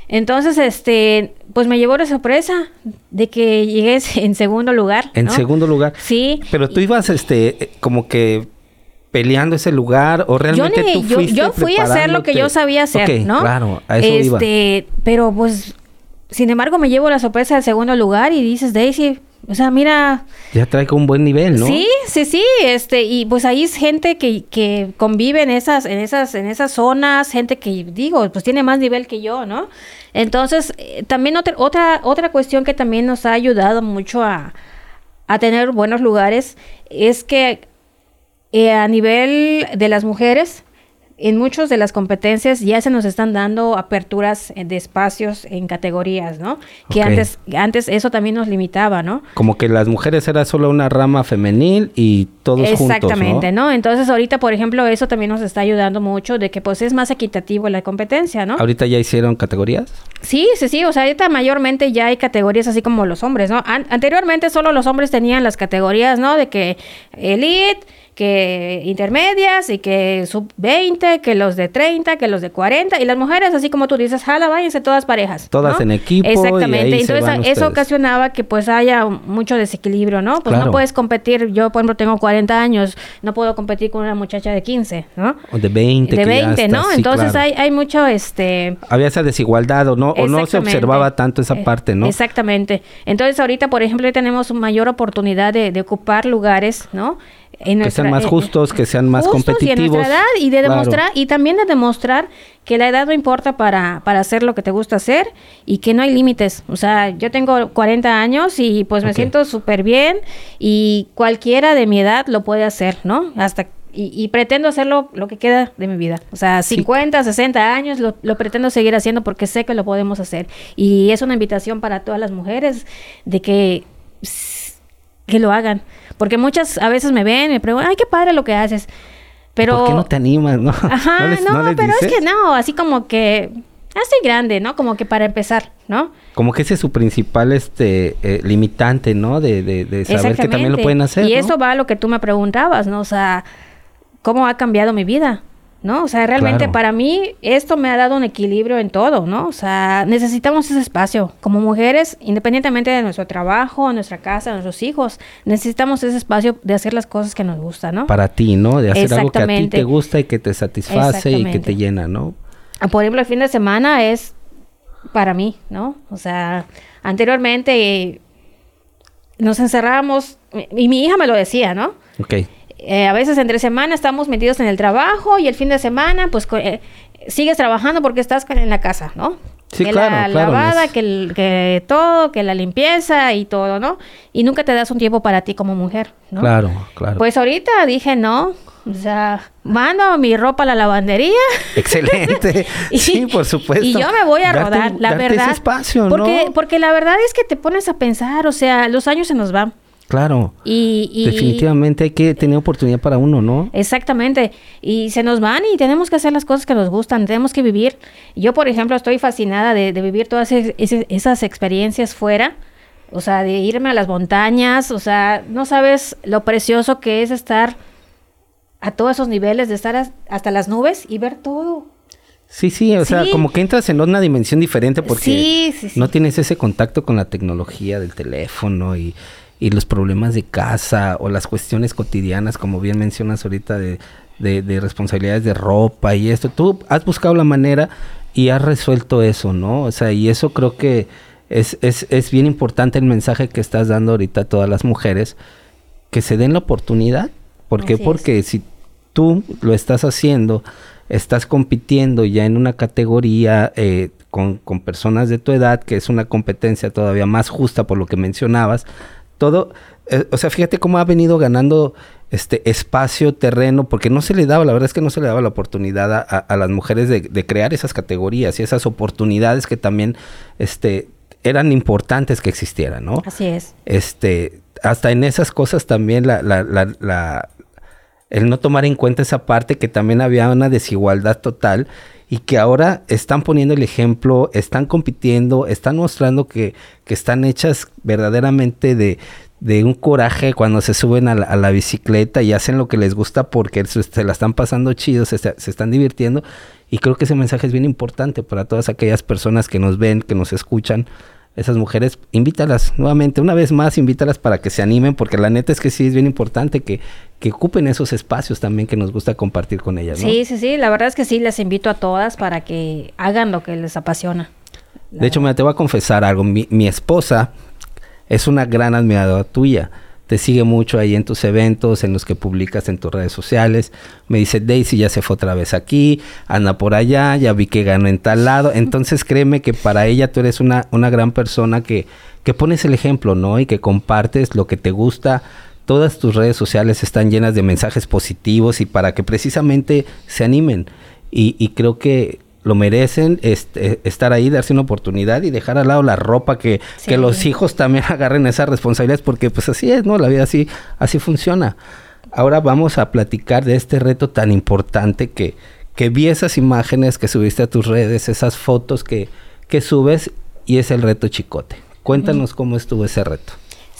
Entonces, este, pues me llevó la sorpresa de que llegué <laughs> en segundo lugar. En segundo lugar. Sí. Pero tú ibas, este, como que peleando ese lugar o realmente yo, tú fuiste yo, fui a hacer lo que yo sabía hacer, ¿no? Claro, a eso este, pero pues sin embargo me llevo la sorpresa del segundo lugar y dices, Daisy, o sea, mira. Ya trae con un buen nivel, ¿no? Sí, sí, sí. Este, y pues ahí es gente que, que convive en esas, en esas, en esas zonas, gente que digo, pues tiene más nivel que yo, ¿no? Entonces, eh, también otra, otra, otra cuestión que también nos ha ayudado mucho a, a tener buenos lugares es que eh, a nivel de las mujeres, en muchas de las competencias ya se nos están dando aperturas de espacios en categorías, ¿no? Que antes, antes eso también nos limitaba, ¿no? Como que las mujeres era solo una rama femenil y todos Exactamente, ¿no? Entonces ahorita, por ejemplo, eso también nos está ayudando mucho de que pues es más equitativo la competencia, ¿no? ¿Ahorita ya hicieron categorías? Sí, sí, sí, o sea, ahorita mayormente ya hay categorías así como los hombres, ¿no? anteriormente solo los hombres tenían las categorías, ¿no? De que elite que intermedias y que sub 20, que los de 30, que los de 40 y las mujeres, así como tú dices, jala, váyanse todas parejas. Todas en equipo. Exactamente. Entonces eso ocasionaba que pues haya mucho desequilibrio, ¿no? Pues no puedes competir, yo por ejemplo tengo 40 años, no puedo competir con una muchacha de 15, ¿no? O de 20. De 20, ¿no? Entonces hay, hay mucho este... Había esa desigualdad o no, o no se observaba tanto esa eh, parte, ¿no? Exactamente. Entonces ahorita, por ejemplo, tenemos mayor oportunidad de, de ocupar lugares, ¿no? Que sean más justos, que sean más competitivos. Y, edad, y de demostrar, y también de demostrar que la edad no importa para, para hacer lo que te gusta hacer y que no hay límites. O sea, yo tengo 40 años y pues me siento súper bien y cualquiera de mi edad lo puede hacer, ¿no? Hasta y, pretendo hacerlo lo que queda de mi vida. O sea, 50, 60 años lo, lo, pretendo seguir haciendo porque sé que lo podemos hacer. Y es una invitación para todas las mujeres de que, que lo hagan. Porque muchas a veces me ven y me preguntan, ay, qué padre lo que haces. Pero... ¿Por qué no te animas, no? Ajá, <laughs> no, pero es que no, así como que... Estoy grande, ¿no? Como que para empezar, ¿no? Como que ese es su principal este eh, limitante, ¿no? De, de, de saber que también lo pueden hacer. Y eso va a lo que tú me preguntabas, ¿no? O sea, ¿cómo ha cambiado mi vida? ¿No? O sea, realmente para mí esto me ha dado un equilibrio en todo, ¿no? O sea, necesitamos ese espacio. Como mujeres, independientemente de nuestro trabajo, nuestra casa, nuestros hijos, necesitamos ese espacio de hacer las cosas que nos gustan, ¿no? Para ti, ¿no? De hacer algo que a ti te gusta y que te satisface y que te llena, ¿no? Ah, por ejemplo, el fin de semana es para mí, ¿no? O sea, anteriormente nos encerrábamos, y mi hija me lo decía, ¿no? Ok eh, a veces entre semana estamos metidos en el trabajo y el fin de semana, pues eh, sigues trabajando porque estás en la casa, ¿no? Sí, que claro, la claro, lavada, es- que, el- que todo, que la limpieza y todo, ¿no? Y nunca te das un tiempo para ti como mujer, ¿no? Claro, claro. Pues ahorita dije no, o sea, mando mi ropa a la lavandería. Excelente. <laughs> Y- sí, por supuesto. Y yo me voy a Darte- rodar, la darte verdad. Ese espacio, porque, ¿no? porque la verdad es que te pones a pensar, o sea, los años se nos van. Claro. Y, y- Definitivamente hay que tener oportunidad para uno, ¿no? Exactamente. Y se nos van y tenemos que hacer las cosas que nos gustan, tenemos que vivir. Yo, por ejemplo, estoy fascinada de, de vivir todas es- ese- esas experiencias fuera. O sea, de irme a las montañas. O sea, no sabes lo precioso que es estar a todos esos niveles, de estar as- hasta las nubes y ver todo. Sí, sí, o sea, como que entras en una dimensión diferente porque Sí, sí, sí. no tienes ese contacto con la tecnología del teléfono y, y los problemas de casa o las cuestiones cotidianas, como bien mencionas ahorita, de, de, de responsabilidades de ropa y esto. Tú has buscado la manera y has resuelto eso, ¿no? O sea, y eso creo que es, es, es bien importante el mensaje que estás dando ahorita a todas las mujeres, que se den la oportunidad. ¿Por qué? Es. Porque si tú lo estás haciendo, estás compitiendo ya en una categoría eh, con, con personas de tu edad, que es una competencia todavía más justa por lo que mencionabas, todo, eh, o sea, fíjate cómo ha venido ganando este espacio, terreno, porque no se le daba, la verdad es que no se le daba la oportunidad a, a- a las mujeres de, de crear esas categorías y esas oportunidades que también este, eran importantes que existieran, ¿no? Así es. este, hasta en esas cosas también la, la, la, la- el no tomar en cuenta esa parte que también había una desigualdad total y que ahora están poniendo el ejemplo, están compitiendo, están mostrando que, que están hechas verdaderamente de, de un coraje cuando se suben a la, bicicleta y hacen lo que les gusta porque se, se la están pasando chido, se, se están divirtiendo. Y creo que ese mensaje es bien importante para todas aquellas personas que nos ven, que nos escuchan, esas mujeres, invítalas nuevamente, una vez más, invítalas para que se animen, porque la neta es que sí es bien importante que, que ocupen esos espacios también que nos gusta compartir con ellas, ¿no? Sí, sí, sí. La verdad es que sí, les invito a todas para que hagan lo que les apasiona. De hecho, mira, te voy a confesar algo. Mi, mi esposa es una gran admiradora tuya. Te sigue mucho ahí en tus eventos, en los que publicas en tus redes sociales. Me dice, Daisy ya se fue otra vez aquí, anda por allá, ya vi que ganó en tal lado. <laughs> Entonces créeme que para ella tú eres una, una gran persona que, que pones el ejemplo, ¿no? Y que compartes lo que te gusta. Todas tus redes sociales están llenas de mensajes positivos y para que precisamente se animen. Y, y creo que lo merecen este, estar ahí, darse una oportunidad y dejar al lado la ropa, que, Sí. que los hijos también <laughs> agarren esas responsabilidades, porque pues así es, ¿no? La vida así, así funciona. Ahora vamos a platicar de este reto tan importante que, que vi esas imágenes que subiste a tus redes, esas fotos que, que subes y es el reto chicote. Cuéntanos cómo estuvo ese reto.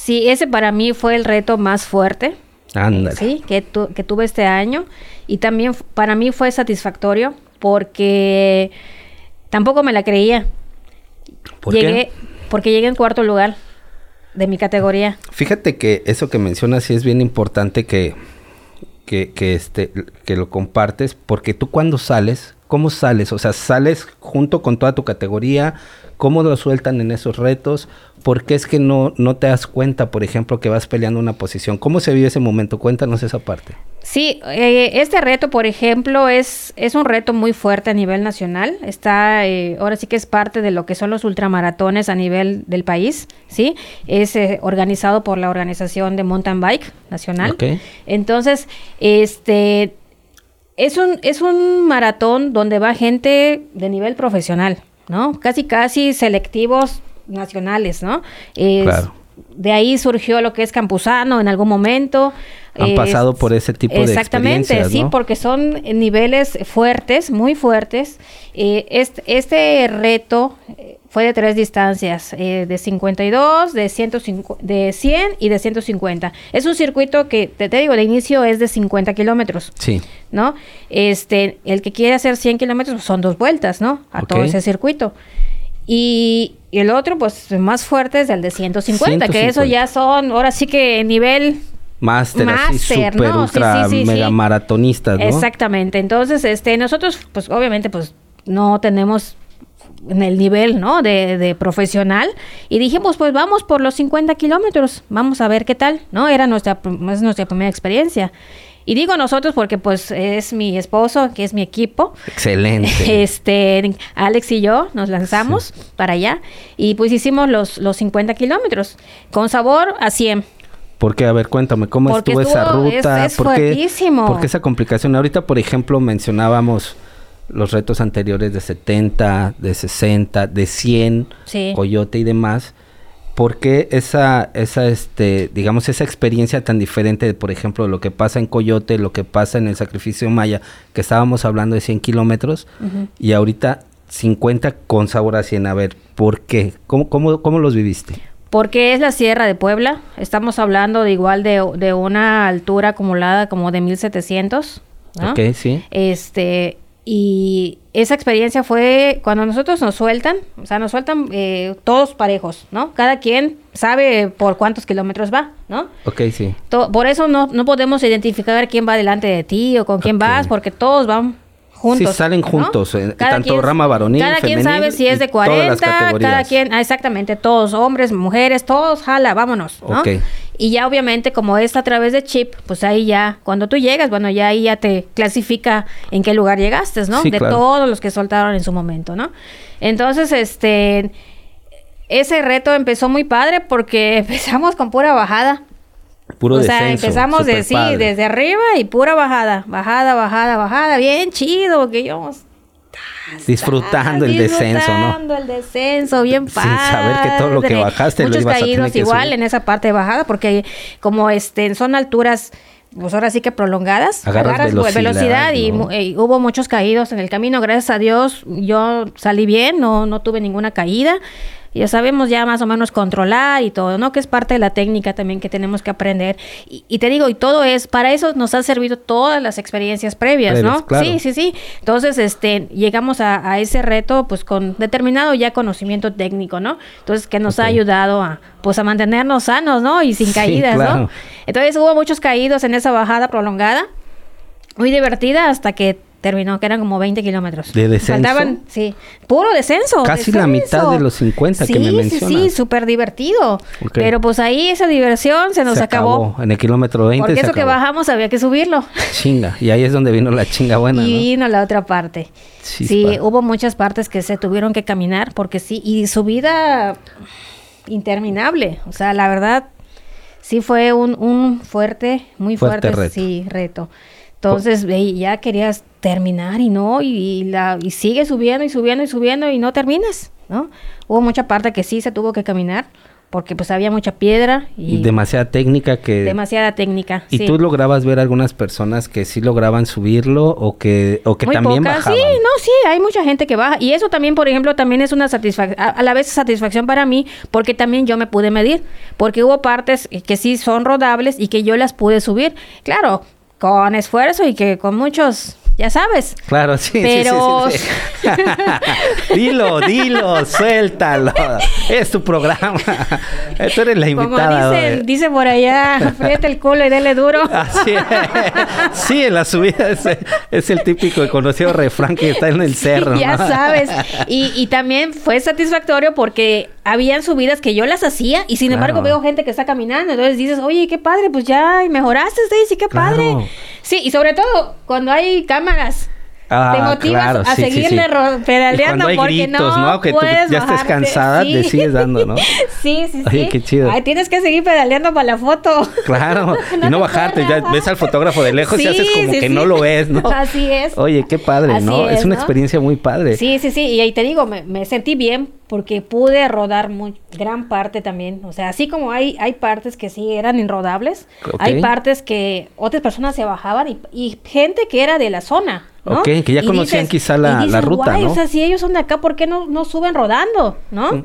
Sí, ese para mí fue el reto más fuerte. Ándale. Sí, que, tu- que tuve este año. Y también para mí fue satisfactorio porque tampoco me la creía. ¿Por llegué, qué? Porque llegué en cuarto lugar de mi categoría. Fíjate que eso que mencionas sí es bien importante que, que, que, este, que lo compartes, porque tú cuando sales, ¿cómo sales? O sea, sales junto con toda tu categoría, ¿cómo lo sueltan en esos retos? ¿Por qué es que no, no te das cuenta, por ejemplo, que vas peleando una posición? ¿Cómo se vive ese momento? Cuéntanos esa parte. Sí, eh, este reto, por ejemplo, es, es un reto muy fuerte a nivel nacional. Está, eh, ahora sí que es parte de lo que son los ultramaratones a nivel del país, ¿sí? Es eh, organizado por la organización de Mountain Bike Nacional. Entonces, este, es un, es un maratón donde va gente de nivel profesional, ¿no? Casi, casi selectivos nacionales, ¿no? Es- Claro. De ahí surgió lo que es Campuzano en algún momento. Han pasado por ese tipo de Exactamente, experiencias, sí, ¿no? porque son niveles fuertes, muy fuertes. Eh, este, este reto eh, fue de tres distancias, eh, de 52, de, 105 de 100 y de 150. Es un circuito que, te, te digo, el inicio es de 50 kilómetros. Sí. ¿no? Este, el que quiere hacer 100 kilómetros pues, son dos vueltas, ¿no? A todo ese circuito. Y, y el otro, pues, más fuerte es el de 150, que eso 150. ya son, ahora sí que nivel... Máster, así Máster, súper, ¿no? Ultra, sí, sí, mega sí. maratonistas, ¿no? Exactamente. Entonces, este, nosotros, pues, obviamente, pues, no tenemos en el nivel, ¿no? De, de profesional. Y dijimos, pues, vamos por los 50 kilómetros. Vamos a ver qué tal, ¿no? Era nuestra, es nuestra primera experiencia. Y digo nosotros porque pues es mi esposo, que es mi equipo. Excelente. <laughs> Este, Alex y yo nos lanzamos para allá y pues hicimos los, los 50 kilómetros con sabor a 100. Porque, a ver, cuéntame, ¿cómo Porque estuvo esa ruta? es- es ¿Por qué- fuertísimo. por qué esa complicación? Ahorita, por ejemplo, mencionábamos los retos anteriores de 70, de 60, de 100, Sí. Coyote y demás. ¿Por qué esa, esa, este, digamos, esa experiencia tan diferente, de, por ejemplo, lo que pasa en Coyote, lo que pasa en el sacrificio maya, que estábamos hablando de 100 kilómetros, y ahorita 50 con sabor a 100? A ver, ¿por qué? ¿Cómo, cómo, cómo los viviste? Porque es la Sierra de Puebla. Estamos hablando de igual de, de una altura acumulada como de 1700. ¿no? Ok, sí. Este, y esa experiencia fue cuando nosotros nos sueltan, o sea, nos sueltan eh, todos parejos, ¿no? Cada quien sabe por cuántos kilómetros va, ¿no? Ok, sí. To- por eso no, no podemos identificar quién va delante de ti o con quién vas, porque todos van juntos. Sí, salen ¿no? juntos, eh, tanto rama varonil, Cada quien femenil sabe si es y de todas las 40, cada quien, ah, exactamente, todos, hombres, mujeres, todos, jala, vámonos, ¿no? Y ya obviamente como es a través de chip, pues ahí ya, cuando tú llegas, bueno, ya ahí ya te clasifica en qué lugar llegaste, ¿no? Sí, de claro. todos los que soltaron en su momento, ¿no? Entonces, este, ese reto empezó muy padre porque <laughs> empezamos con pura bajada. Puro o sea, descenso, empezamos de sí, padre. desde arriba y pura bajada, bajada, bajada, bajada, bien chido, porque yo Disfrutando el descenso, ¿no? Disfrutando el descenso, bien Sin padre. saber que todo lo que bajaste lo Muchos ibas a tener caídos que igual en esa parte de bajada, porque como este son alturas, pues ahora sí que prolongadas, Agarras vu- velocidad, y, ¿no? mu- eh, hubo muchos caídos en el camino. Gracias a Dios, yo salí bien, no, no tuve ninguna caída. Ya sabemos ya más o menos controlar y todo, ¿no? Que es parte de la técnica también que tenemos que aprender. Y, y te digo, y todo es, para eso nos han servido todas las experiencias previas, Previas, ¿no? claro. Sí, sí, sí. Entonces, este, llegamos a, a ese reto, pues, con determinado ya conocimiento técnico, ¿no? Entonces, que nos ha ayudado a, pues, a mantenernos sanos, ¿no? Y sin Sí, caídas, claro. ¿no? Entonces, hubo muchos caídos en esa bajada prolongada, muy divertida hasta que terminó, que eran como 20 kilómetros. ¿De descenso? Faltaban, sí, puro descenso. Casi la mitad de los 50 que me Sí, Sí, mencionas. sí, súper divertido. Pero pues ahí esa diversión se nos Se acabó. En el kilómetro 20 Porque se eso que acabó. bajamos había que subirlo. Chinga. Y ahí es donde vino la chinga buena, y ¿no? vino la otra parte. Chispa. Sí, hubo muchas partes que se tuvieron que caminar porque sí, y subida interminable. O sea, la verdad, sí fue un, un fuerte, muy Fuerte fuerte, reto. sí, reto. Entonces, ve, ya querías terminar y no, y, y la, y sigue subiendo y subiendo y subiendo y no terminas, ¿no? Hubo mucha parte que sí se tuvo que caminar porque pues había mucha piedra y Demasiada técnica que... demasiada técnica. ¿Y sí. tú lograbas ver algunas personas que sí lograban subirlo o que, o que Muy también pocas. bajaban? Sí, no, sí, hay mucha gente que baja. Y eso también, por ejemplo, también es una satisfacción, a, la vez satisfacción para mí, porque también yo me pude medir. Porque hubo partes que sí son rodables y que yo las pude subir. Claro, con esfuerzo y que con muchos, ya sabes. Claro, sí, sí, sí, Pero- sí, sí. <laughs> dilo, dilo, suéltalo. Es tu programa. Tú eres la Como invitada. dicen, hoy. dice por allá, aprieta el culo y dele duro. Así es. Sí, en la subida es, es el típico y conocido refrán que está en el cerro. ya ¿no? sabes. Y, y también fue satisfactorio porque habían subidas que yo las hacía y sin Claro. embargo veo gente que está caminando. Entonces dices, oye, qué padre, pues ya mejoraste, Stacy, qué Claro. padre. Sí, y sobre todo cuando hay cámaras. Ah, te motivas claro, a sí, sí, seguirle sí. pedaleando hay porque gritos, no, ¿no? Que tú ya estés bajarte. cansada, Sí. le sigues dando, ¿no? <laughs> sí, sí, sí. Oye, qué chido. Ay, tienes que seguir pedaleando para la foto. <laughs> Claro, y no te bajarte, ya ves al fotógrafo de lejos y Sí, haces como sí, que sí. no lo ves, ¿no? Así es. Oye, qué padre, Así ¿no? Es, es, una experiencia muy padre. Sí, sí, sí. Y ahí te digo, me, me sentí bien porque pude rodar muy, gran parte también. O sea, así como hay, hay partes que sí eran inrodables, hay partes que otras personas se bajaban y, y gente que era de la zona. ¿no? Ok, que ya Y conocían quizá la- dices, la ruta, "Guay, ¿no? O sea, si ellos son de acá, ¿por qué no, no suben rodando? ¿no? Mm.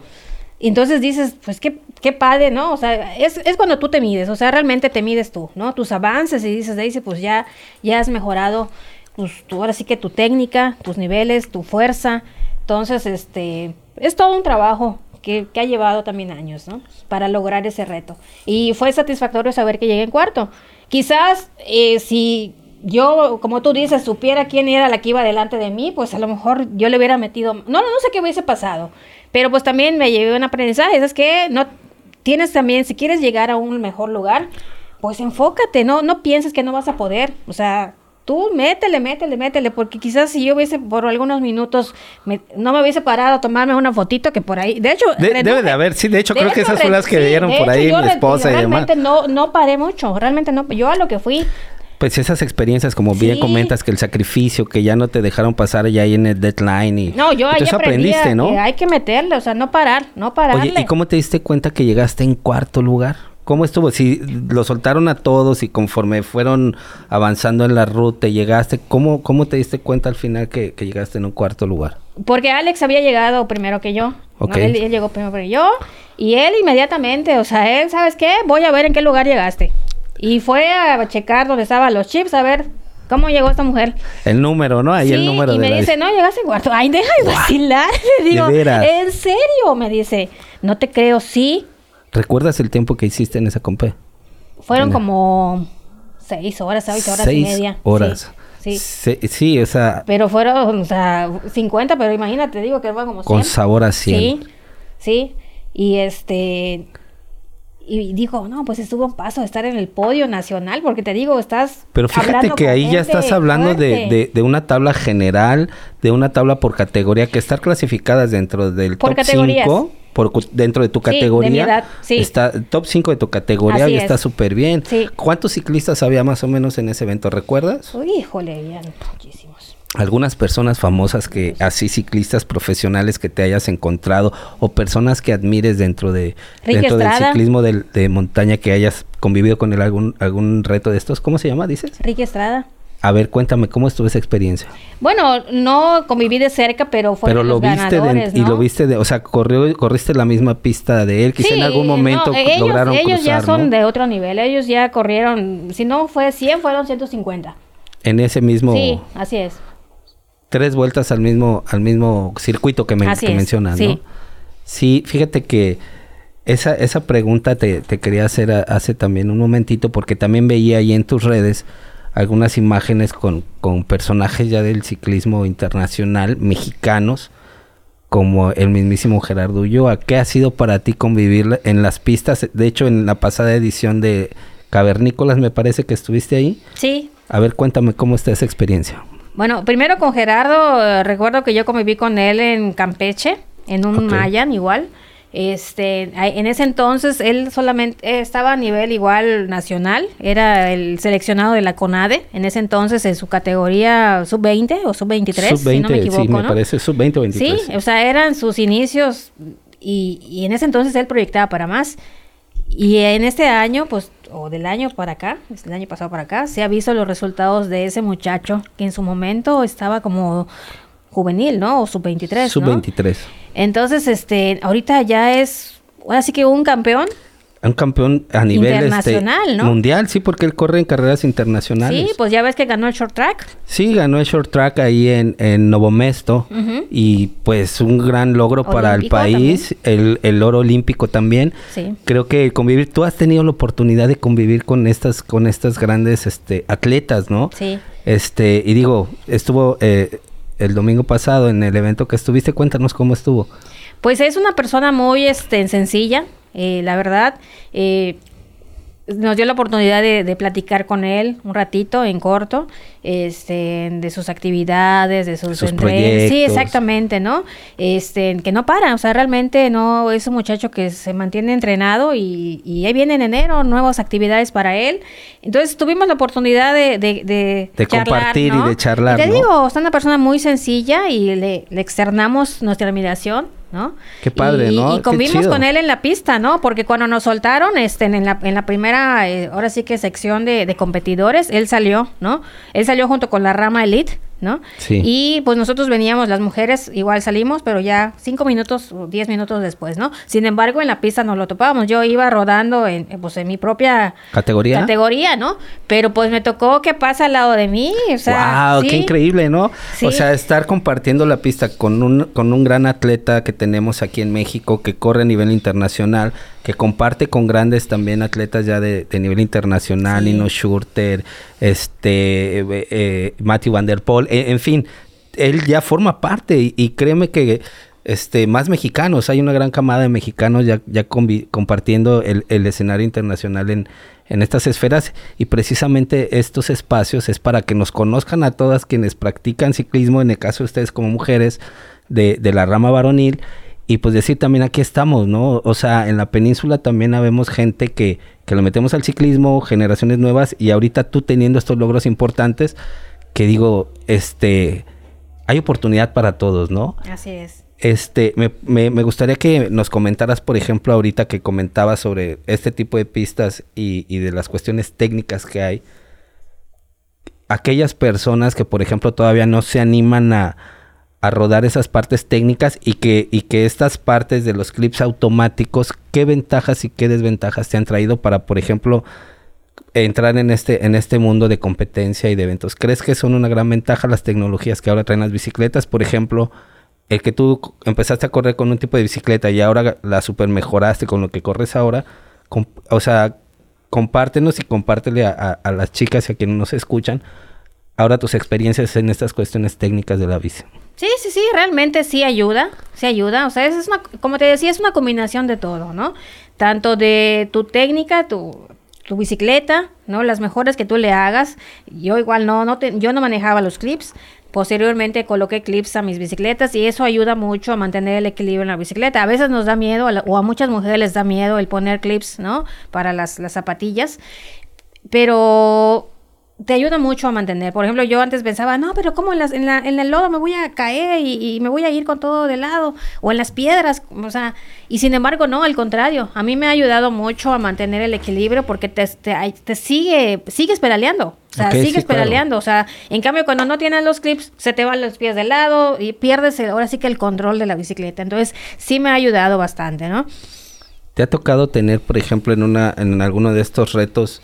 Entonces dices, pues qué, qué padre, ¿no? O sea, es, es cuando tú te mides, o sea, realmente te mides tú, ¿no? Tus avances y dices, dice, pues ya, ya has mejorado, pues tú ahora sí que tu técnica, tus niveles, tu fuerza. Entonces, este, es todo un trabajo que, que ha llevado también años, ¿no? Para lograr ese reto. Y fue satisfactorio saber que llegué en cuarto. Quizás eh, si yo, como tú dices, supiera quién era la que iba delante de mí, pues a lo mejor yo le hubiera metido, no, no, no sé qué hubiese pasado, pero pues también me llevé un aprendizaje, es que no tienes también, si quieres llegar a un mejor lugar, pues enfócate, no, no pienses que no vas a poder, o sea, tú métele, métele, métele, porque quizás si yo hubiese por algunos minutos, no me hubiese parado a tomarme una fotito que por ahí, de hecho... debe de haber, sí, de hecho creo que esas son las que dieron por ahí mi esposa y demás. Realmente no, no paré mucho, realmente no, yo a lo que fui pues esas experiencias, como bien comentas, que el sacrificio, que ya no te dejaron pasar ya ahí en el deadline y... No, yo ahí aprendiste, ¿no? hay que meterle, o sea, no parar, no parar. Oye, ¿y cómo te diste cuenta que llegaste en cuarto lugar? ¿Cómo estuvo? Si lo soltaron a todos y conforme fueron avanzando en la ruta llegaste, ¿cómo, cómo te diste cuenta al final que, llegaste en un cuarto lugar? Porque Alex había llegado primero que yo. Él, él, llegó primero que yo. Y él inmediatamente, o sea, él, ¿sabes qué? Voy a ver en qué lugar llegaste. Y fue a checar dónde estaban los chips, a ver cómo llegó esta mujer. El número, ¿no? Ahí el número y me dice, no, llegaste en cuarto. Ay, deja de vacilar. <laughs> Le digo, ¿en serio? Me dice, no te creo, sí. ¿Recuerdas el tiempo que hiciste en esa compe? Fueron como seis horas, seis horas y media. horas. Sí. Sí. o sea... Pero fueron, o sea, 50, pero imagínate, digo que fue como 100. Con sabor a 100. Sí, sí. Y este y dijo, no, pues estuvo un paso de estar en el podio nacional, porque te digo, estás... Pero fíjate que ahí ya estás hablando de, de, una tabla general, de una tabla por categoría, que estar clasificadas dentro del top 5, por, dentro de tu categoría, sí, está top 5 de tu categoría y está súper bien. ¿Cuántos ciclistas había más o menos en ese evento, recuerdas? Uy, híjole, ya muchísimo algunas personas famosas que así ciclistas profesionales que te hayas encontrado o personas que admires dentro de dentro del ciclismo de, montaña que hayas convivido con él algún algún reto de estos cómo se llama dices Ricky Estrada a ver, cuéntame, ¿cómo estuvo esa experiencia? Bueno, no conviví de cerca, pero fue pero lo viste y lo viste de, o sea, corrió, corriste la misma pista de él, quizá en algún momento ellos, lograron ellos ya son de otro nivel, ellos ya corrieron, si no fue 100, fueron 150. En ese mismo Sí, así es tres vueltas al mismo, al mismo circuito que, me, mencionas, ¿no? Sí, fíjate que esa, esa pregunta te, quería hacer hace también un momentito, porque también veía ahí en tus redes algunas imágenes con, con personajes ya del ciclismo internacional, mexicanos, como el mismísimo Gerardo Ulloa. ¿Qué ha sido para ti convivir en las pistas? De hecho, en la pasada edición de Cavernícolas me parece que estuviste ahí. Sí. A ver, cuéntame cómo está esa experiencia. Bueno, primero con Gerardo, eh, recuerdo que yo conviví con él en Campeche, en un Mayan igual. Este, en ese entonces él solamente estaba a nivel igual nacional, era el seleccionado de la CONADE, en ese entonces en su categoría sub-20 o sub-23, si no me equivoco, sí, me parece sub-20 o 23. Sí, o sea, eran sus inicios y, y en ese entonces él proyectaba para más. Y en este año, pues o del año para acá, el año pasado para acá, se ha visto los resultados de ese muchacho que en su momento estaba como juvenil, ¿no? O sub-23. Sub-23. Entonces, este, ahorita ya es, ahora sí que un campeón un campeón a nivel este, internacional, ¿no? mundial, sí, porque él corre en carreras internacionales. Sí, pues ya ves que ganó el short track. Sí, ganó el short track ahí en, en Novo Mesto y pues un gran logro para el país, el, el, oro olímpico también. Sí. Creo que convivir, tú has tenido la oportunidad de convivir con estas con estas grandes este atletas, ¿no? Sí. Este, y digo, estuvo eh, el domingo pasado en el evento que estuviste, cuéntanos cómo estuvo. Pues es una persona muy este, sencilla, eh, la verdad, eh, nos dio la oportunidad de, platicar con él un ratito en corto, este, de sus actividades, de sus, sus proyectos. Sí, exactamente, ¿no? Este, que no para, o sea, realmente no es un muchacho que se mantiene entrenado y, y ahí viene en enero nuevas actividades para él. Entonces tuvimos la oportunidad de, de, de, compartir y de charlar. te digo, es una persona muy sencilla y le, le externamos nuestra admiración ¿no? Qué padre, y, ¿no? Y convimos con él en la pista, ¿no? Porque cuando nos soltaron, este, en la, en la primera, eh, ahora sí que sección de, de competidores, él salió, ¿no? Él salió junto con la rama Elite ¿no? Sí. Y pues nosotros veníamos, las mujeres, igual salimos, pero ya cinco minutos o diez minutos después, ¿no? Sin embargo, en la pista nos lo topábamos. Yo iba rodando en, pues, en mi propia categoría, categoría ¿no? Pero pues me tocó que pasa al lado de mí, o sea, wow, qué increíble, ¿no? O sea, estar compartiendo la pista con un, con un gran atleta que tenemos aquí en México, que corre a nivel internacional, que comparte con grandes también atletas ya de, nivel internacional, Nino Schurter, este, eh, Matthew Van Der Poel, eh, en fin, él ya forma parte y, créeme que este, más mexicanos. Hay una gran camada de mexicanos ya, ya compartiendo el, el, escenario internacional en, en estas esferas y precisamente estos espacios es para que nos conozcan a todas quienes practican ciclismo, en el caso de ustedes como mujeres de, de la rama varonil y pues decir también aquí estamos, ¿no? O sea, en la península también habemos gente que, que lo metemos al ciclismo, generaciones nuevas y ahorita tú teniendo estos logros importantes que digo, este, hay oportunidad para todos, ¿no? Así es. Este, me, me, me, gustaría que nos comentaras, por ejemplo, ahorita que comentabas sobre este tipo de pistas y, y, de las cuestiones técnicas que hay. Aquellas personas que, por ejemplo, todavía no se animan a, a rodar esas partes técnicas y que, y que estas partes de los clips automáticos, ¿qué ventajas y qué desventajas te han traído para, por ejemplo, entrar en este, en este mundo de competencia y de eventos? ¿Crees que son una gran ventaja las tecnologías que ahora traen las bicicletas? Por ejemplo, el que tú empezaste a correr con un tipo de bicicleta y ahora la super mejoraste con lo que corres ahora, o sea, compártenos y compártele a, a, las chicas y a quienes nos escuchan ahora tus experiencias en estas cuestiones técnicas de la bici. Sí, sí, sí, realmente sí ayuda, sí ayuda. O sea, es una, como te decía, es una combinación de todo, ¿no? Tanto de tu técnica, tu, bicicleta, ¿no? Las mejoras que tú le hagas. Yo igual no, no yo no manejaba los clips, Posteriormente coloqué clips a mis bicicletas y eso ayuda mucho a mantener el equilibrio en la bicicleta. A veces nos da miedo o a muchas mujeres les da miedo el poner clips, ¿no? Para las zapatillas. Pero te ayuda mucho a mantener. Por ejemplo, yo antes pensaba, no, pero ¿cómo en, las, en, la, en el lodo me voy a caer y, y, me voy a ir con todo de lado? O en las piedras, o sea, y sin embargo, no, al contrario, a mí me ha ayudado mucho a mantener el equilibrio porque te, te, te sigue, sigues pedaleando. O sea, okay, sigues sí, pedaleando. Claro. O sea, en cambio, cuando no tienes los clips, se te van los pies de lado y pierdes el, ahora sí que el control de la bicicleta. Entonces, sí me ha ayudado bastante, ¿no? ¿Te ha tocado tener, por ejemplo, en, una, en alguno de estos retos,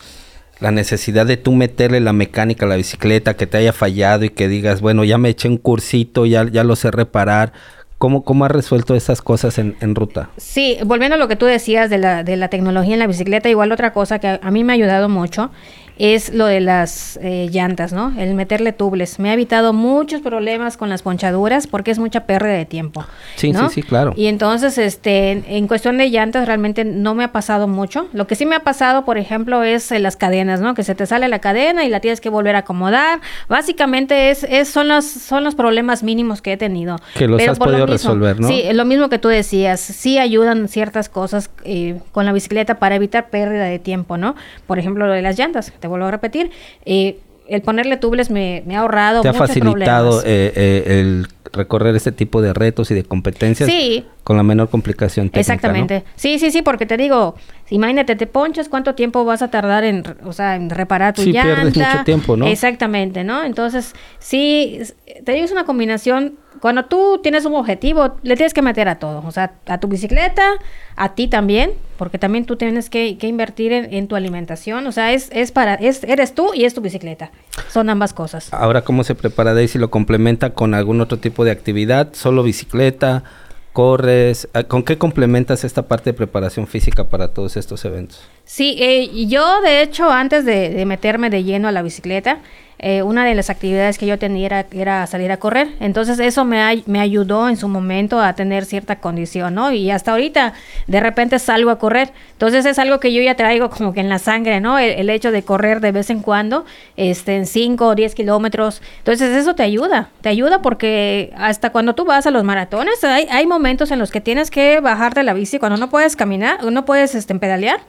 la necesidad de tú meterle la mecánica a la bicicleta, que te haya fallado y que digas, bueno, ya me eché un cursito, ya, ya lo sé reparar. ¿Cómo, ¿Cómo has resuelto esas cosas en, en, ruta? Sí, volviendo a lo que tú decías de la, de la tecnología en la bicicleta, igual otra cosa que a, a mí me ha ayudado mucho es lo de las eh, llantas, ¿no? El meterle tubles. Me ha evitado muchos problemas con las ponchaduras porque es mucha pérdida de tiempo. Sí, ¿no? sí, sí, claro. Y entonces, este, en cuestión de llantas realmente no me ha pasado mucho. Lo que sí me ha pasado, por ejemplo, es en las cadenas, ¿no? Que se te sale la cadena y la tienes que volver a acomodar. Básicamente es, es son los son los problemas mínimos que he tenido. Que los Pero has podido lo mismo, resolver, ¿no? Sí, lo mismo que tú decías. Sí ayudan ciertas cosas eh, con la bicicleta para evitar pérdida de tiempo, ¿no? Por ejemplo, lo de las llantas te vuelvo a repetir, eh, el ponerle tubles me, me, ha ahorrado Te ha facilitado eh, eh, el recorrer este tipo de retos y de competencias sí. con la menor complicación técnica, Exactamente. ¿no? Sí, sí, sí, porque te digo, imagínate, te ponchas, ¿cuánto tiempo vas a tardar en, o sea, en reparar tu sí, llanta? pierdes mucho tiempo, ¿no? Exactamente, ¿no? Entonces, sí, te digo, es una combinación cuando tú tienes un objetivo, le tienes que meter a todo, o sea, a tu bicicleta, a ti también, porque también tú tienes que, que invertir en, en, tu alimentación, o sea, es, es para, es, eres tú y es tu bicicleta, son ambas cosas. Ahora, ¿cómo se prepara Daisy? ¿Lo complementa con algún otro tipo de actividad? ¿Solo bicicleta? corres? ¿Con qué complementas esta parte de preparación física para todos estos eventos? Sí, eh, yo de hecho antes de, de, meterme de lleno a la bicicleta, eh, una de las actividades que yo tenía era, era salir a correr. Entonces eso me, ayudó en su momento a tener cierta condición, ¿no? Y hasta ahorita de repente salgo a correr. Entonces es algo que yo ya traigo como que en la sangre, ¿no? El, el hecho de correr de vez en cuando, este, en 5 o 10 kilómetros. Entonces eso te ayuda, te ayuda porque hasta cuando tú vas a los maratones hay, hay momentos en los que tienes que bajar de la bici cuando no puedes caminar, no puedes este, pedalear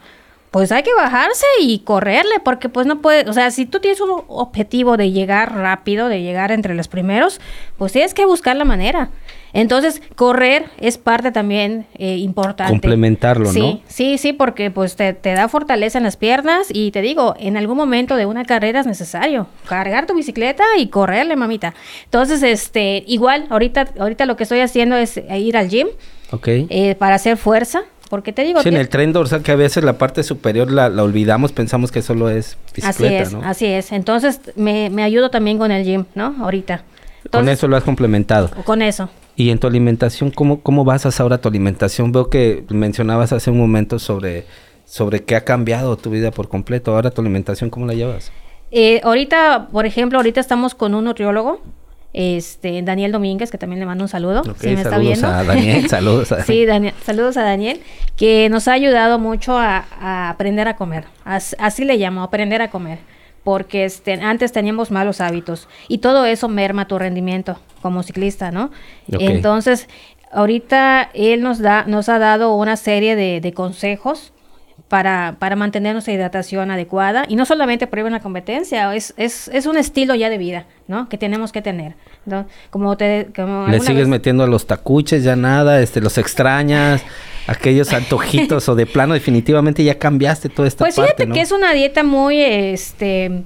pues hay que bajarse y correrle, porque pues no puede, o sea, si tú tienes un objetivo de llegar rápido, de llegar entre los primeros, pues tienes que buscar la manera. Entonces, correr es parte también eh, importante. Complementarlo, sí, ¿no? Sí, sí, porque pues te, te, da fortaleza en las piernas y te digo, en algún momento de una carrera es necesario cargar tu bicicleta y correrle, mamita. Entonces, este, igual, ahorita, ahorita lo que estoy haciendo es ir al gym. Okay. Eh, para hacer fuerza, porque te digo... Sí, en el tren dorsal que a veces la parte superior la, la olvidamos, pensamos que solo es bicicleta, Así es, ¿no? así es. Entonces me, me, ayudo también con el gym, ¿no? Ahorita. Entonces, con eso lo has complementado. Con eso. Y en tu alimentación, ¿cómo, cómo basas ahora tu alimentación? Veo que mencionabas hace un momento sobre, sobre qué ha cambiado tu vida por completo. Ahora tu alimentación, ¿cómo la llevas? Eh, ahorita, por ejemplo, ahorita estamos con un nutriólogo este Daniel Domínguez, que también le mando un saludo, si me está viendo. a Daniel, <laughs> saludos a Sí, Daniel, saludos a Daniel, que nos ha ayudado mucho a, aprender a comer. así le llamo, aprender a comer porque este, antes teníamos malos hábitos y todo eso merma tu rendimiento como ciclista, ¿no? Entonces, ahorita él nos, da, nos ha dado una serie de, consejos para, para, mantener nuestra hidratación adecuada y no solamente por una competencia, es, es, es, un estilo ya de vida, ¿no? Que tenemos que tener. ¿no? Como te, como Le sigues metiendo a los tacuches, ya nada, este, los extrañas <laughs> aquellos antojitos o de plano definitivamente ya cambiaste toda esta pues parte, fíjate que es una dieta muy este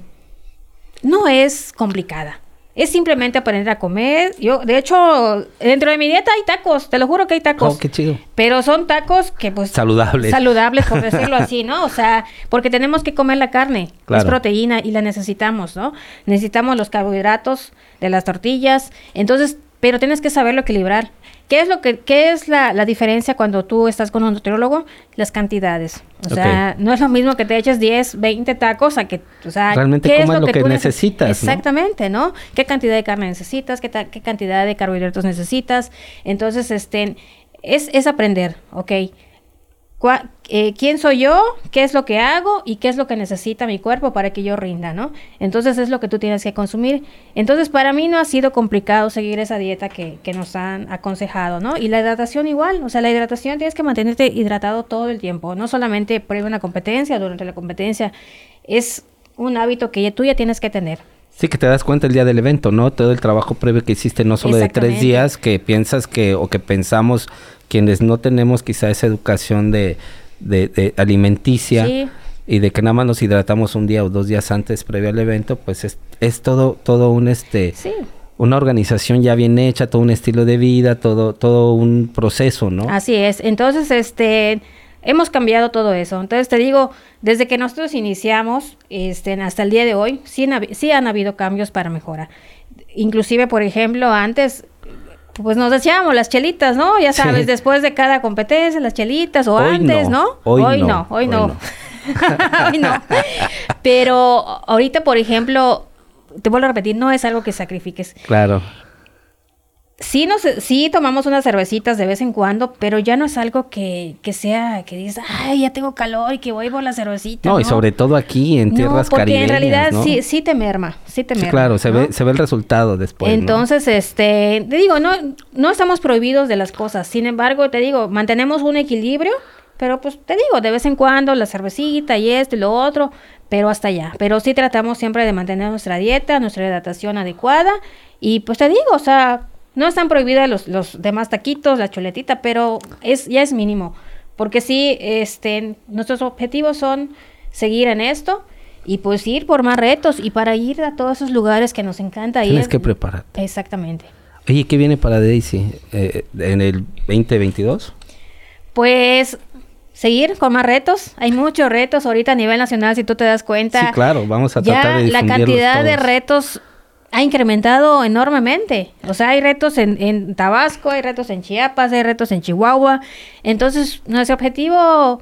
no es complicada es simplemente aprender a comer. Yo, de hecho, dentro de mi dieta hay tacos, te lo juro que hay tacos. Oh, qué chido. Pero son tacos que, pues. Saludables. Saludables, por <laughs> decirlo así, ¿no? O sea, porque tenemos que comer la carne. Es proteína y la necesitamos, ¿no? Necesitamos los carbohidratos de las tortillas. Entonces, pero tienes que saberlo equilibrar. ¿Qué es lo que qué es la, diferencia cuando tú estás con un nutriólogo? Las cantidades. O sea, no es lo mismo que te eches 10, 20 tacos a que, o sea, realmente ¿qué es lo, que, necesitas. Exactamente, ¿no? ¿Qué cantidad de carne necesitas? ¿Qué, qué cantidad de carbohidratos necesitas? Entonces, este, es, es aprender, ¿ok? Eh, quién soy yo, qué es lo que hago y qué es lo que necesita mi cuerpo para que yo rinda, ¿no? Entonces es lo que tú tienes que consumir. Entonces para mí no ha sido complicado seguir esa dieta que, nos han aconsejado, ¿no? Y la hidratación igual, o sea, la hidratación tienes que mantenerte hidratado todo el tiempo, no solamente previo a una competencia, durante la competencia, es un hábito que tú ya tienes que tener. Sí, que te das cuenta el día del evento, ¿no? Todo el trabajo previo que hiciste, no solo de tres días, que piensas que, o que pensamos quienes no tenemos quizá esa educación de, de, alimenticia y de que nada más nos hidratamos un día o dos días antes previo al evento, pues es, es todo, todo un este una organización ya bien hecha, todo un estilo de vida, todo, todo un proceso, ¿no? Así es. Entonces, este hemos cambiado todo eso. Entonces te digo, desde que nosotros iniciamos este, hasta el día de hoy, sí, sí han habido cambios para mejora. Inclusive, por ejemplo, antes pues nos decíamos las chelitas, ¿no? Ya sabes, después de cada competencia, las chelitas, o antes, no. Hoy, no. hoy no. <laughs> hoy no. Pero ahorita, por ejemplo, te vuelvo a repetir, no es algo que sacrifiques. Claro sí, nos, sí tomamos unas cervecitas de vez en cuando, pero ya no es algo que, que sea, que dices, ay, ya tengo calor y que voy por la cervecita. No, y sobre todo aquí en tierras no, porque en realidad sí, sí te merma, sí te merma. claro, se, ve, se ve el resultado después. Entonces, este, te digo, no, no estamos prohibidos de las cosas. Sin embargo, te digo, mantenemos un equilibrio, pero pues te digo, de vez en cuando la cervecita y esto y lo otro, pero hasta allá. Pero sí tratamos siempre de mantener nuestra dieta, nuestra hidratación adecuada. Y pues te digo, o sea, no están prohibidas los, los demás taquitos, la chuletita, pero es, ya es mínimo. Porque sí, este, nuestros objetivos son seguir en esto y pues ir por más retos y para ir a todos esos lugares que nos encanta Tienes que prepararte. Exactamente. Oye, ¿qué viene para Daisy eh, en el 2022? Pues seguir con más retos. Hay muchos retos ahorita a nivel nacional, si tú te das cuenta. Sí, claro, vamos a tratar de La cantidad de retos ha incrementado enormemente. O sea, hay retos en, en, Tabasco, hay retos en Chiapas, hay retos en Chihuahua. Entonces, nuestro objetivo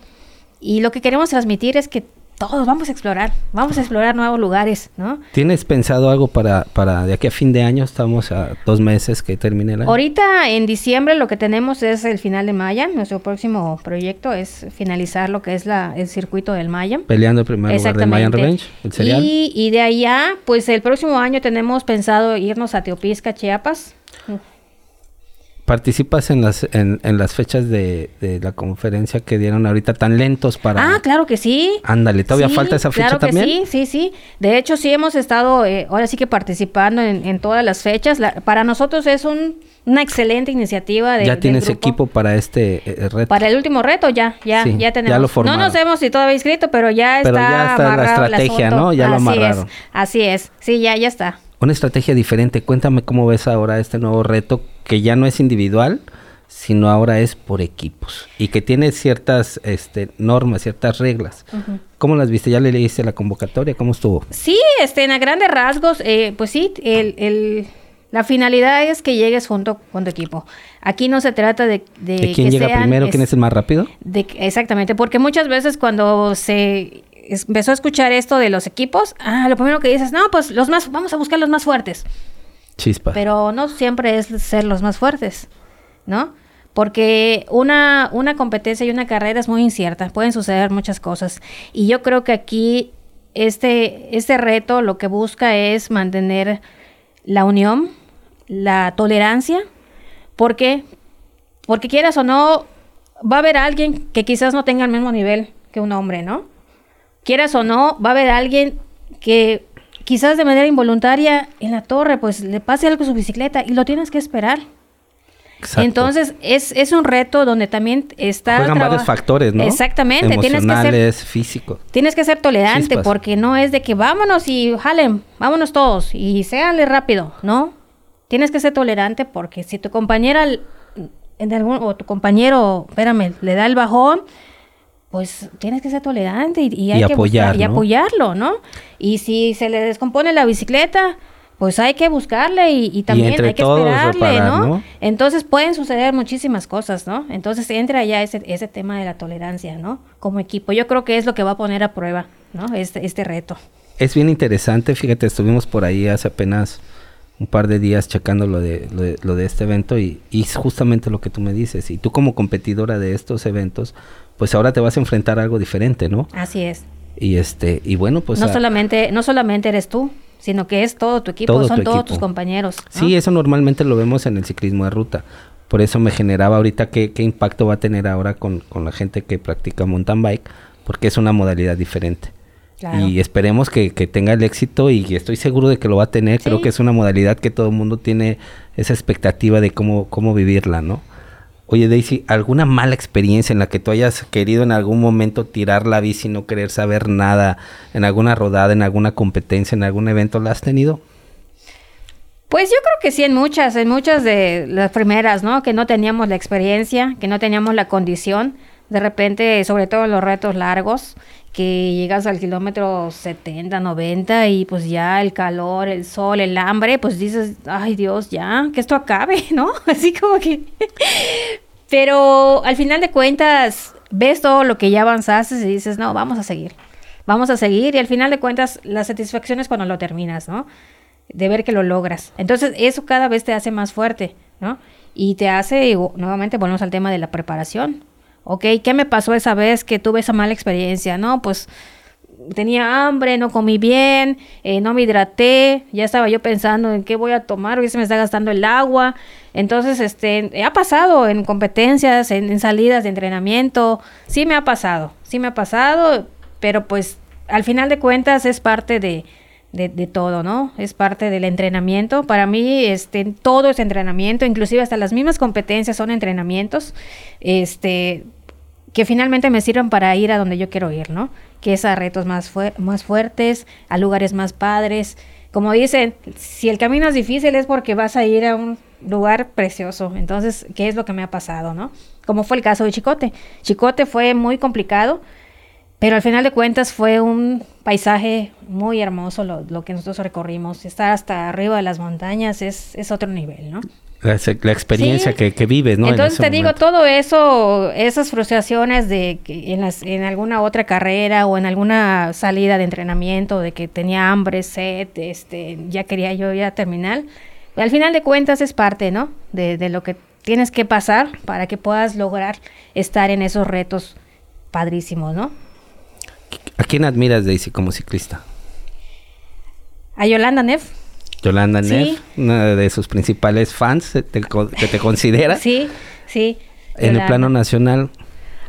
y lo que queremos transmitir es que todos vamos a explorar, vamos a explorar nuevos lugares, ¿no? ¿Tienes pensado algo para, para de aquí a fin de año? Estamos a dos meses que termine el año. Ahorita en diciembre lo que tenemos es el final de Maya. Nuestro próximo proyecto es finalizar lo que es la, el circuito del Maya. Peleando el primer lugar Mayan Revenge, el serial. Y, y de allá, pues el próximo año tenemos pensado irnos a Teopisca, Chiapas participas en las en, en las fechas de, de, la conferencia que dieron ahorita tan lentos para ah claro que sí. Ándale todavía falta esa fecha claro que también sí sí sí. De hecho sí hemos estado eh, ahora sí que participando en, en todas las fechas. Para nosotros es un, una excelente iniciativa de, ya tienes equipo para este eh, reto. Para el último reto ya ya ya tenemos. No nos hemos si todavía inscrito pero ya pero está ya está la estrategia no ya lo amarraron. así es. Sí ya ya está una estrategia diferente. Cuéntame cómo ves ahora este nuevo reto que ya no es individual, sino ahora es por equipos y que tiene ciertas este, normas, ciertas reglas. ¿Cómo las viste? ¿Ya le leíste la convocatoria? ¿Cómo estuvo? Sí, este, en a grandes rasgos, eh, pues sí, el, el, la finalidad es que llegues junto con tu equipo. Aquí no se trata de... ¿De, quién llega primero? ¿Quién es el más rápido? De, exactamente, porque muchas veces cuando se empezó a escuchar esto de los equipos, ah, lo primero que dices, no, pues los más, vamos a buscar los más fuertes. Chispas. Pero no siempre es ser los más fuertes, ¿no? Porque una, una competencia y una carrera es muy incierta, pueden suceder muchas cosas. Y yo creo que aquí este, este reto lo que busca es mantener la unión, la tolerancia, porque porque quieras o no, va a haber alguien que quizás no tenga el mismo nivel que un hombre, ¿no? Quieras o no, va a haber alguien que quizás de manera involuntaria en la torre, pues le pase algo a su bicicleta y lo tienes que esperar. Exacto. Entonces, es, es, un reto donde también está... Juegan varios factores, ¿no? Exactamente. Tienes que ser, físicos. Tienes que ser tolerante porque no es de que vámonos y jalen, vámonos todos y séale rápido, ¿no? Tienes que ser tolerante porque si tu compañera en algún, o tu compañero, espérame, le da el bajón, pues tienes que ser tolerante y, hay que apoyar, y apoyarlo, ¿no? Y si se le descompone la bicicleta, pues hay que buscarle y, también hay que esperarle, ¿no? Entonces pueden suceder muchísimas cosas, ¿no? Entonces entra ya ese, ese tema de la tolerancia, ¿no? Como equipo. Yo creo que es lo que va a poner a prueba, ¿no? Este, este reto. Es bien interesante, fíjate, estuvimos por ahí hace apenas un par de días checando lo de, lo de, este evento y, y, es justamente lo que tú me dices. Y tú como competidora de estos eventos, pues ahora te vas a enfrentar a algo diferente, ¿no? Así es. Y este, y bueno, pues... No, solamente, no solamente eres tú, sino que es todo tu equipo, son todos tus compañeros. Sí, eso normalmente lo vemos en el ciclismo de ruta. Por eso me generaba ahorita qué, qué impacto va a tener ahora con, con la gente que practica mountain bike, porque es una modalidad diferente. Y esperemos que, tenga el éxito y estoy seguro de que lo va a tener. Creo que es una modalidad que todo el mundo tiene esa expectativa de cómo, cómo vivirla, ¿no? Oye, Daisy, ¿alguna mala experiencia en la que tú hayas querido en algún momento tirar la bici y no querer saber nada en alguna rodada, en alguna competencia, en algún evento, la has tenido? Pues yo creo que sí, en muchas, en muchas de las primeras, ¿no? Que no teníamos la experiencia, que no teníamos la condición. De repente, sobre todo los retos largos, que llegas al kilómetro 70, 90 y pues ya el calor, el sol, el hambre, pues dices, ay Dios, ya, que esto acabe, <laughs> ¿no? <laughs> Así como que... <laughs> Pero al final de cuentas, ves todo lo que ya avanzaste y dices, no, vamos a seguir, vamos a seguir y al final de cuentas la satisfacción es cuando lo terminas, ¿no? De ver que lo logras. Entonces eso cada vez te hace más fuerte, ¿no? Y te hace, nuevamente volvemos al tema de la preparación. ¿Ok? ¿Qué me pasó esa vez que tuve esa mala experiencia? No, pues tenía hambre, no comí bien, eh, no me hidraté, ya estaba yo pensando en qué voy a tomar, hoy se me está gastando el agua. Entonces, este, ha pasado en competencias, en, salidas de entrenamiento, sí me ha pasado, sí me ha pasado, pero pues al final de cuentas es parte de, de, de, todo, ¿no? Es parte del entrenamiento. Para mí, este, todo es entrenamiento, inclusive hasta las mismas competencias son entrenamientos. Este, que finalmente me sirvan para ir a donde yo quiero ir, ¿no? Que es a retos más, más fuertes, a lugares más padres. Como dicen, si el camino es difícil es porque vas a ir a un lugar precioso. Entonces, ¿qué es lo que me ha pasado, no? Como fue el caso de Chicote. Chicote fue muy complicado, pero al final de cuentas fue un paisaje muy hermoso lo, lo que nosotros recorrimos. Estar hasta arriba de las montañas es, es otro nivel, ¿no? La, experiencia que, que, vives, ¿no? Entonces te digo, todo eso, esas frustraciones de que en, las, en alguna otra carrera o en alguna salida de entrenamiento, de que tenía hambre, sed, este, ya quería yo ya terminar, al final de cuentas es parte, ¿no? De, de lo que tienes que pasar para que puedas lograr estar en esos retos padrísimos, ¿no? ¿A quién admiras, Daisy, como ciclista? A Yolanda Neff. Yolanda Neff, una de sus principales fans que te considera. <laughs> Sí, sí. En el plano nacional.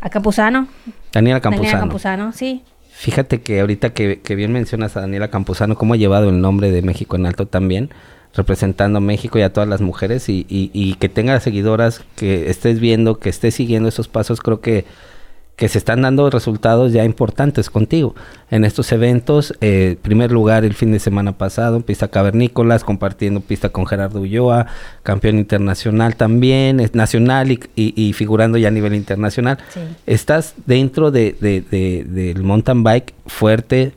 A Campuzano. Daniela Campuzano. Daniela Campuzano, sí. Fíjate que ahorita que, bien mencionas a Daniela Campuzano, cómo ha llevado el nombre de México en alto también, representando a México y a todas las mujeres, y, y, y que tenga seguidoras, que estés viendo, que estés siguiendo esos pasos, creo que que se están dando resultados ya importantes contigo. En estos eventos, eh, primer lugar el fin de semana pasado, pista cavernícolas, compartiendo pista con Gerardo Ulloa, campeón internacional también, es nacional y, figurando ya a nivel internacional. Estás dentro de, del mountain bike fuerte,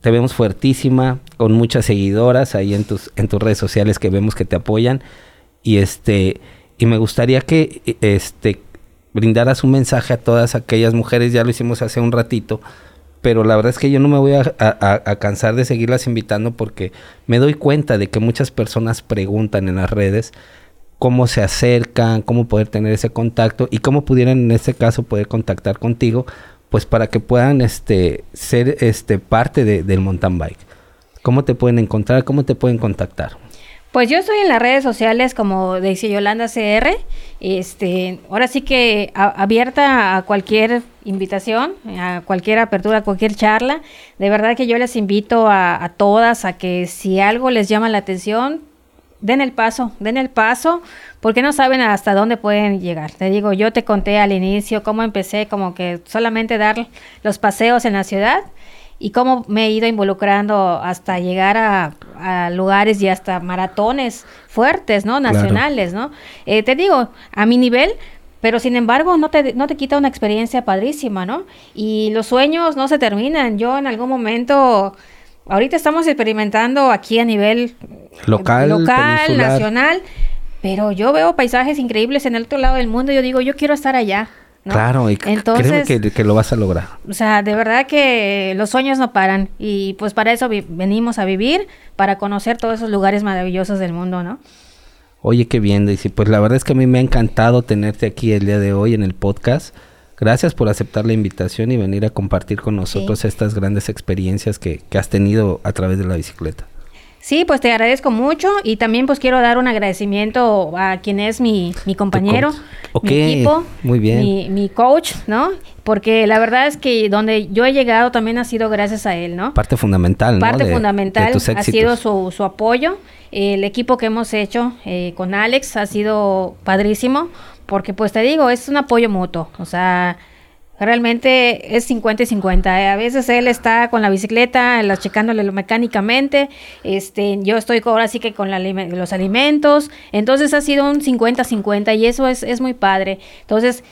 te vemos fuertísima, con muchas seguidoras ahí en tus, en tus redes sociales que vemos que te apoyan. Y este, y me gustaría que este brindaras un mensaje a todas aquellas mujeres, ya lo hicimos hace un ratito, pero la verdad es que yo no me voy a, cansar de seguirlas invitando porque me doy cuenta de que muchas personas preguntan en las redes cómo se acercan, cómo poder tener ese contacto y cómo pudieran en este caso poder contactar contigo, pues para que puedan este, ser este, parte del mountain bike. ¿Cómo te pueden encontrar? ¿Cómo te pueden contactar? Pues yo estoy en las redes sociales como dice Yolanda CR. Este, ahora sí que abierta a cualquier invitación, a cualquier apertura, a cualquier charla. De verdad que yo les invito a, a todas a que si algo les llama la atención, den el paso, den el paso, porque no saben hasta dónde pueden llegar. Te digo, yo te conté al inicio cómo empecé, como que solamente dar los paseos en la ciudad y cómo me he ido involucrando hasta llegar a, lugares y hasta maratones fuertes, ¿no? Nacionales, ¿no? Eh, te digo, a mi nivel, pero sin embargo no te, no te quita una experiencia padrísima, ¿no? Y los sueños no se terminan. Yo en algún momento, ahorita estamos experimentando aquí a nivel local, local nacional, pero yo veo paisajes increíbles en el otro lado del mundo y yo digo, yo quiero estar allá. Claro, y Entonces, créeme que, lo vas a lograr. O sea, de verdad que los sueños no paran y pues para eso venimos a vivir, para conocer todos esos lugares maravillosos del mundo, ¿no? Oye, qué bien, Daisy. Pues la verdad es que a mí me ha encantado tenerte aquí el día de hoy en el podcast. Gracias por aceptar la invitación y venir a compartir con nosotros estas grandes experiencias que, que has tenido a través de la bicicleta. Sí, pues te agradezco mucho y también pues quiero dar un agradecimiento a quien es mi, mi compañero, mi equipo, muy bien. Mi, mi, coach, ¿no? Porque la verdad es que donde yo he llegado también ha sido gracias a él, ¿no? Parte fundamental, ¿no? Parte fundamental ha sido su, su apoyo. El equipo que hemos hecho eh, con Alex ha sido padrísimo porque pues te digo, es un apoyo mutuo, o sea realmente es 50 y 50. ¿eh? A veces él está con la bicicleta, la checándole mecánicamente, este, yo estoy ahora sí que con los alimentos, entonces ha sido un 50-50 y eso es, es muy padre. Entonces,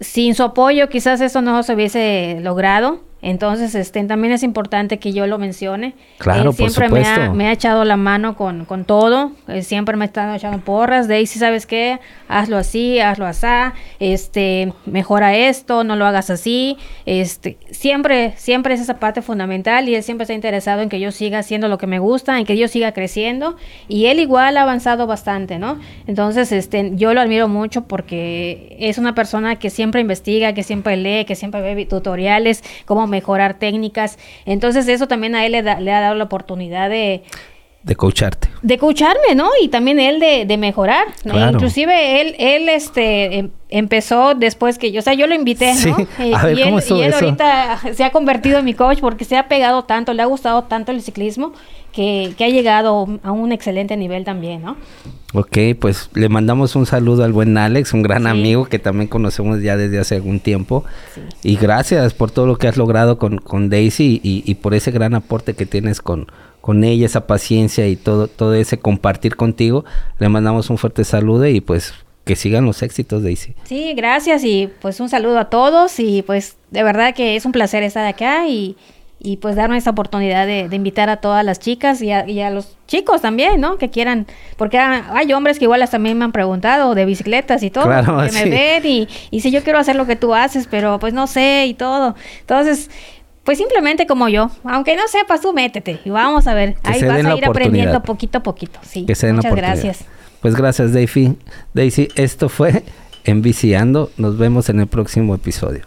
sin su apoyo quizás eso no se hubiese logrado. Entonces, este, también es importante que yo lo mencione. Claro, siempre Me, ha, me ha, echado la mano con, con todo. siempre me estado echando porras. Daisy, ¿sabes qué? Hazlo así, hazlo así. Este, mejora esto, no lo hagas así. Este, siempre, siempre es esa parte fundamental y él siempre está interesado en que yo siga haciendo lo que me gusta, en que yo siga creciendo. Y él igual ha avanzado bastante, ¿no? Entonces, este, yo lo admiro mucho porque es una persona que siempre investiga, que siempre lee, que siempre ve tutoriales, como mejorar técnicas. Entonces eso también a él le, le ha dado la oportunidad de... De coacharte. De coacharme, ¿no? Y también él de, de mejorar. Inclusive él, él este, em, empezó después que yo, o sea, yo lo invité, ¿no? Eh, y, él, y él ahorita se ha convertido en mi coach porque se ha pegado tanto, le ha gustado tanto el ciclismo que, que ha llegado a un excelente nivel también, ¿no? Ok, pues le mandamos un saludo al buen Alex, un gran amigo que también conocemos ya desde hace algún tiempo. Y gracias por todo lo que has logrado con, con Daisy y, y, por ese gran aporte que tienes con, con ella, esa paciencia y todo, todo ese compartir contigo. Le mandamos un fuerte saludo y pues que sigan los éxitos, Daisy. Sí, gracias y pues un saludo a todos y pues de verdad que es un placer estar acá y y pues darme esa oportunidad de, invitar a todas las chicas y a, los chicos también, ¿no? Que quieran, porque hay hombres que igual hasta también me han preguntado de bicicletas y todo, que me ven y, y si yo quiero hacer lo que tú haces, pero pues no sé y todo. Entonces, pues simplemente como yo, aunque no sepas, tú métete y vamos a ver, ahí vas a ir aprendiendo poquito a poquito, sí. Muchas gracias. Pues gracias, Daisy. Daisy, esto fue Enviciando. Nos vemos en el próximo episodio.